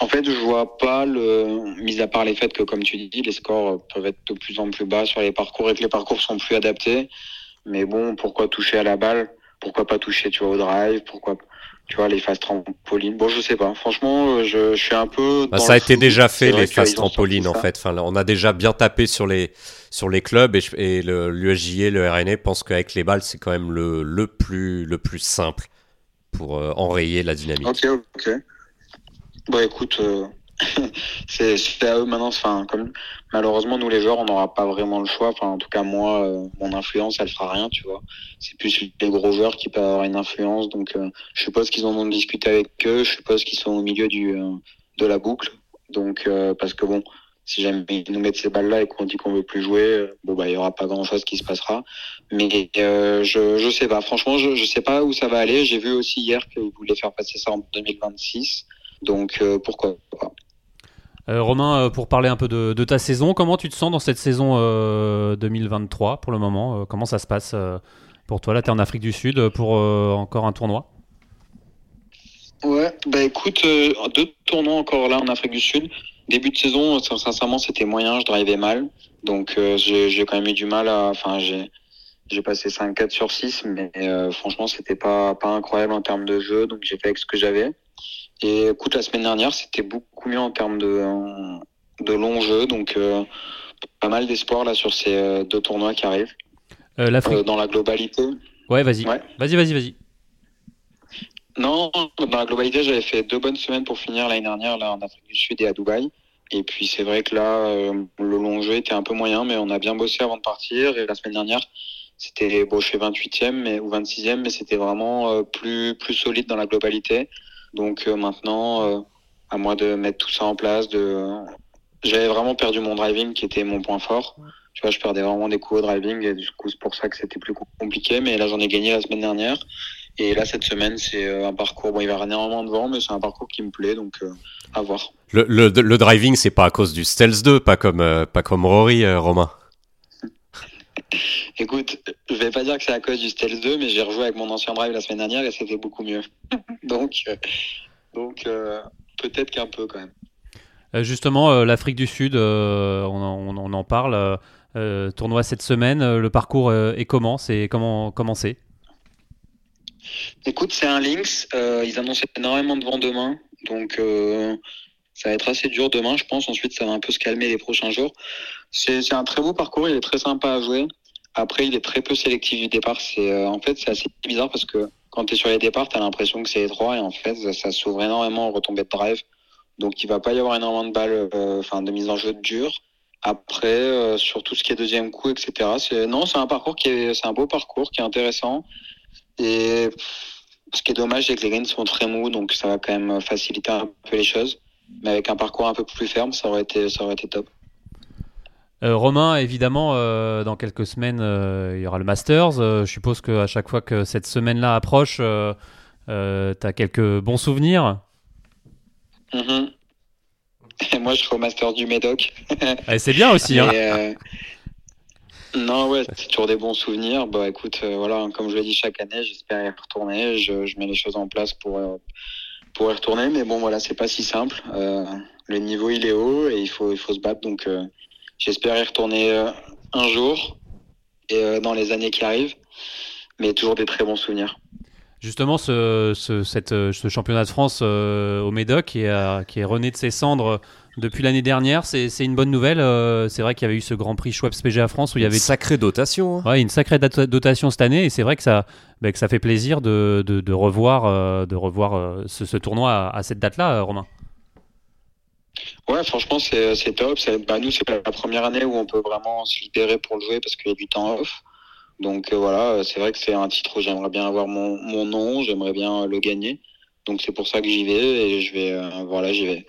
Speaker 6: en fait, je vois pas le, mis à part les faits que, comme tu dis, les scores peuvent être de plus en plus bas sur les parcours et que les parcours sont plus adaptés. Mais bon, pourquoi toucher à la balle? Pourquoi pas toucher, tu vois, au drive? Pourquoi, tu vois, les phases trampolines Bon, je sais pas. Franchement, je, suis un peu.
Speaker 2: Bah, ça a été déjà fait les phases trampolines, en fait. Enfin, on a déjà bien tapé sur les sur les clubs et, et l'USJA, le, RNA pensent qu'avec les balles, c'est quand même le, le plus le plus simple pour euh, enrayer la dynamique.
Speaker 6: Ok, ok. Bah écoute, euh, c'est à eux maintenant. Enfin, comme malheureusement nous les joueurs, on n'aura pas vraiment le choix. Enfin, en tout cas moi, euh, mon influence, elle fera rien, tu vois. C'est plus les gros joueurs qui peuvent avoir une influence. Donc, euh, je suppose qu'ils en ont discuté avec eux. Je suppose qu'ils sont au milieu du de la boucle. Donc, parce que bon, si jamais ils nous mettent ces balles-là et qu'on dit qu'on veut plus jouer, bon bah il y aura pas grand-chose qui se passera. Mais je je sais pas. Franchement, je je sais pas où ça va aller. J'ai vu aussi hier qu'ils voulaient faire passer ça en 2026. Donc euh, pourquoi pas.
Speaker 1: Euh, Romain, euh, pour parler un peu de, ta saison, comment tu te sens dans cette saison 2023 pour le moment Comment ça se passe pour toi Là, tu es en Afrique du Sud pour encore un tournoi?
Speaker 6: Ouais, bah écoute, deux tournois encore là en Afrique du Sud. Début de saison, sincèrement, c'était moyen, je drivais mal. Donc j'ai quand même eu du mal à. Enfin, j'ai passé 5-4 sur 6, mais franchement, c'était pas, pas incroyable en termes de jeu. Donc j'ai fait avec ce que j'avais. Et écoute, la semaine dernière, c'était beaucoup mieux en termes de, de long jeu. Donc, euh, pas mal d'espoir là sur ces euh, deux tournois qui arrivent. Euh, dans la globalité.
Speaker 1: Ouais, vas-y. Vas-y, vas-y, vas-y.
Speaker 6: Non, dans la globalité, j'avais fait deux bonnes semaines pour finir l'année dernière là en Afrique du Sud et à Dubaï. Et puis c'est vrai que là, le long jeu était un peu moyen, mais on a bien bossé avant de partir. Et la semaine dernière, c'était bon, 28e mais, ou 26e, mais c'était vraiment plus, plus solide dans la globalité. Donc euh, maintenant, euh, à moi de mettre tout ça en place. De... J'avais vraiment perdu mon driving qui était mon point fort. Tu vois, je perdais vraiment des coups au driving et du coup, c'est pour ça que c'était plus compliqué. Mais là, j'en ai gagné la semaine dernière. Et là, cette semaine, c'est euh, un parcours. Bon, il va énormément devant, mais c'est un parcours qui me plaît, donc à voir.
Speaker 2: Le, le, le driving, c'est pas à cause du Stealth 2, pas comme, pas comme Rory, Romain.
Speaker 6: Écoute, je vais pas dire que c'est à cause du Stealth 2, mais j'ai rejoué avec mon ancien drive la semaine dernière et c'était beaucoup mieux. donc, euh, donc euh, peut-être qu'un peu quand même.
Speaker 1: Euh, justement, l'Afrique du Sud, on, en parle. tournoi cette semaine, le parcours est comment? C'est comment commencer
Speaker 6: Écoute, c'est un Lynx. ils annoncent énormément de vent demain, donc ça va être assez dur demain, je pense. Ensuite, ça va un peu se calmer les prochains jours. C'est un très beau parcours, il est très sympa à jouer. Après, il est très peu sélectif du départ. C'est euh, en fait c'est assez bizarre parce que quand tu es sur les départs, tu as l'impression que c'est étroit et en fait ça s'ouvre énormément en retombée de drive. Donc il va pas y avoir énormément de balles, euh, enfin de mise en jeu dure. Après, euh, sur tout ce qui est deuxième coup, etc. C'est non, c'est un parcours qui est, c'est un beau parcours qui est intéressant. Et ce qui est dommage, c'est que les greens sont très mous, donc ça va quand même faciliter un peu les choses. Mais avec un parcours un peu plus ferme, ça aurait été, ça aurait été top.
Speaker 1: Euh, Romain, évidemment, euh, dans quelques semaines, euh, il y aura le Masters. je suppose qu'à chaque fois que cette semaine-là approche, tu as quelques bons souvenirs
Speaker 6: mhm. Moi, je serai au Master du Médoc.
Speaker 1: Eh, c'est bien aussi. hein.
Speaker 6: Non, ouais, c'est toujours des bons souvenirs. Bah écoute, voilà, comme je l'ai dit chaque année, j'espère y retourner. Je, je, mets les choses en place pour, pour y retourner. Mais bon, voilà, c'est pas si simple. le niveau, il est haut et il faut, il faut se battre. Donc, j'espère y retourner un jour et dans les années qui arrivent. Mais toujours des très bons souvenirs.
Speaker 1: Justement, ce, ce, cette, ce, championnat de France euh, au Médoc qui est, qui est, rené de ses cendres depuis l'année dernière, c'est une bonne nouvelle. Euh, c'est vrai qu'il y avait eu ce Grand Prix Schweppes PGA France où il y avait une
Speaker 2: sacrée dotation.
Speaker 1: Hein. Ouais, une sacrée dotation cette année et c'est vrai que ça, bah, que ça fait plaisir de, de, de revoir, de revoir euh, ce, ce, tournoi à, à cette date-là, Romain.
Speaker 6: Ouais, franchement, c'est top. Bah, nous, c'est la première année où on peut vraiment se libérer pour le jouer parce qu'il y a du temps off. Donc euh, voilà, c'est vrai que c'est un titre où j'aimerais bien avoir mon, mon nom, j'aimerais bien le gagner. Donc c'est pour ça que j'y vais et je vais euh, voilà, j'y vais.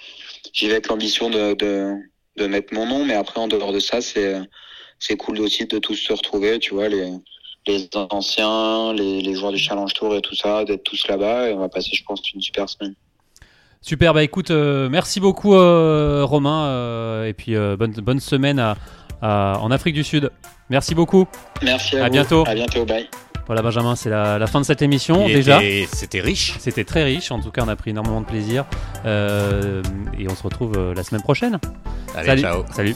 Speaker 6: J'y vais avec l'ambition de, de, de, mettre mon nom, mais après en dehors de ça, c'est c'est cool aussi de tous se retrouver, tu vois, les les anciens, les, les joueurs du Challenge Tour et tout ça, d'être tous là-bas et on va passer, je pense, une super semaine.
Speaker 1: Super, bah écoute, euh, merci beaucoup Romain et puis bonne bonne semaine à, en Afrique du Sud. Merci beaucoup.
Speaker 6: Merci à,
Speaker 1: à bientôt.
Speaker 6: À bientôt, bye.
Speaker 1: Voilà Benjamin, c'est la, fin de cette émission déjà.
Speaker 2: C'était riche.
Speaker 1: C'était très riche, en tout cas on a pris énormément de plaisir. Euh, et on se retrouve euh, la semaine prochaine.
Speaker 2: Allez,
Speaker 1: Salut.
Speaker 2: ciao.
Speaker 1: Salut.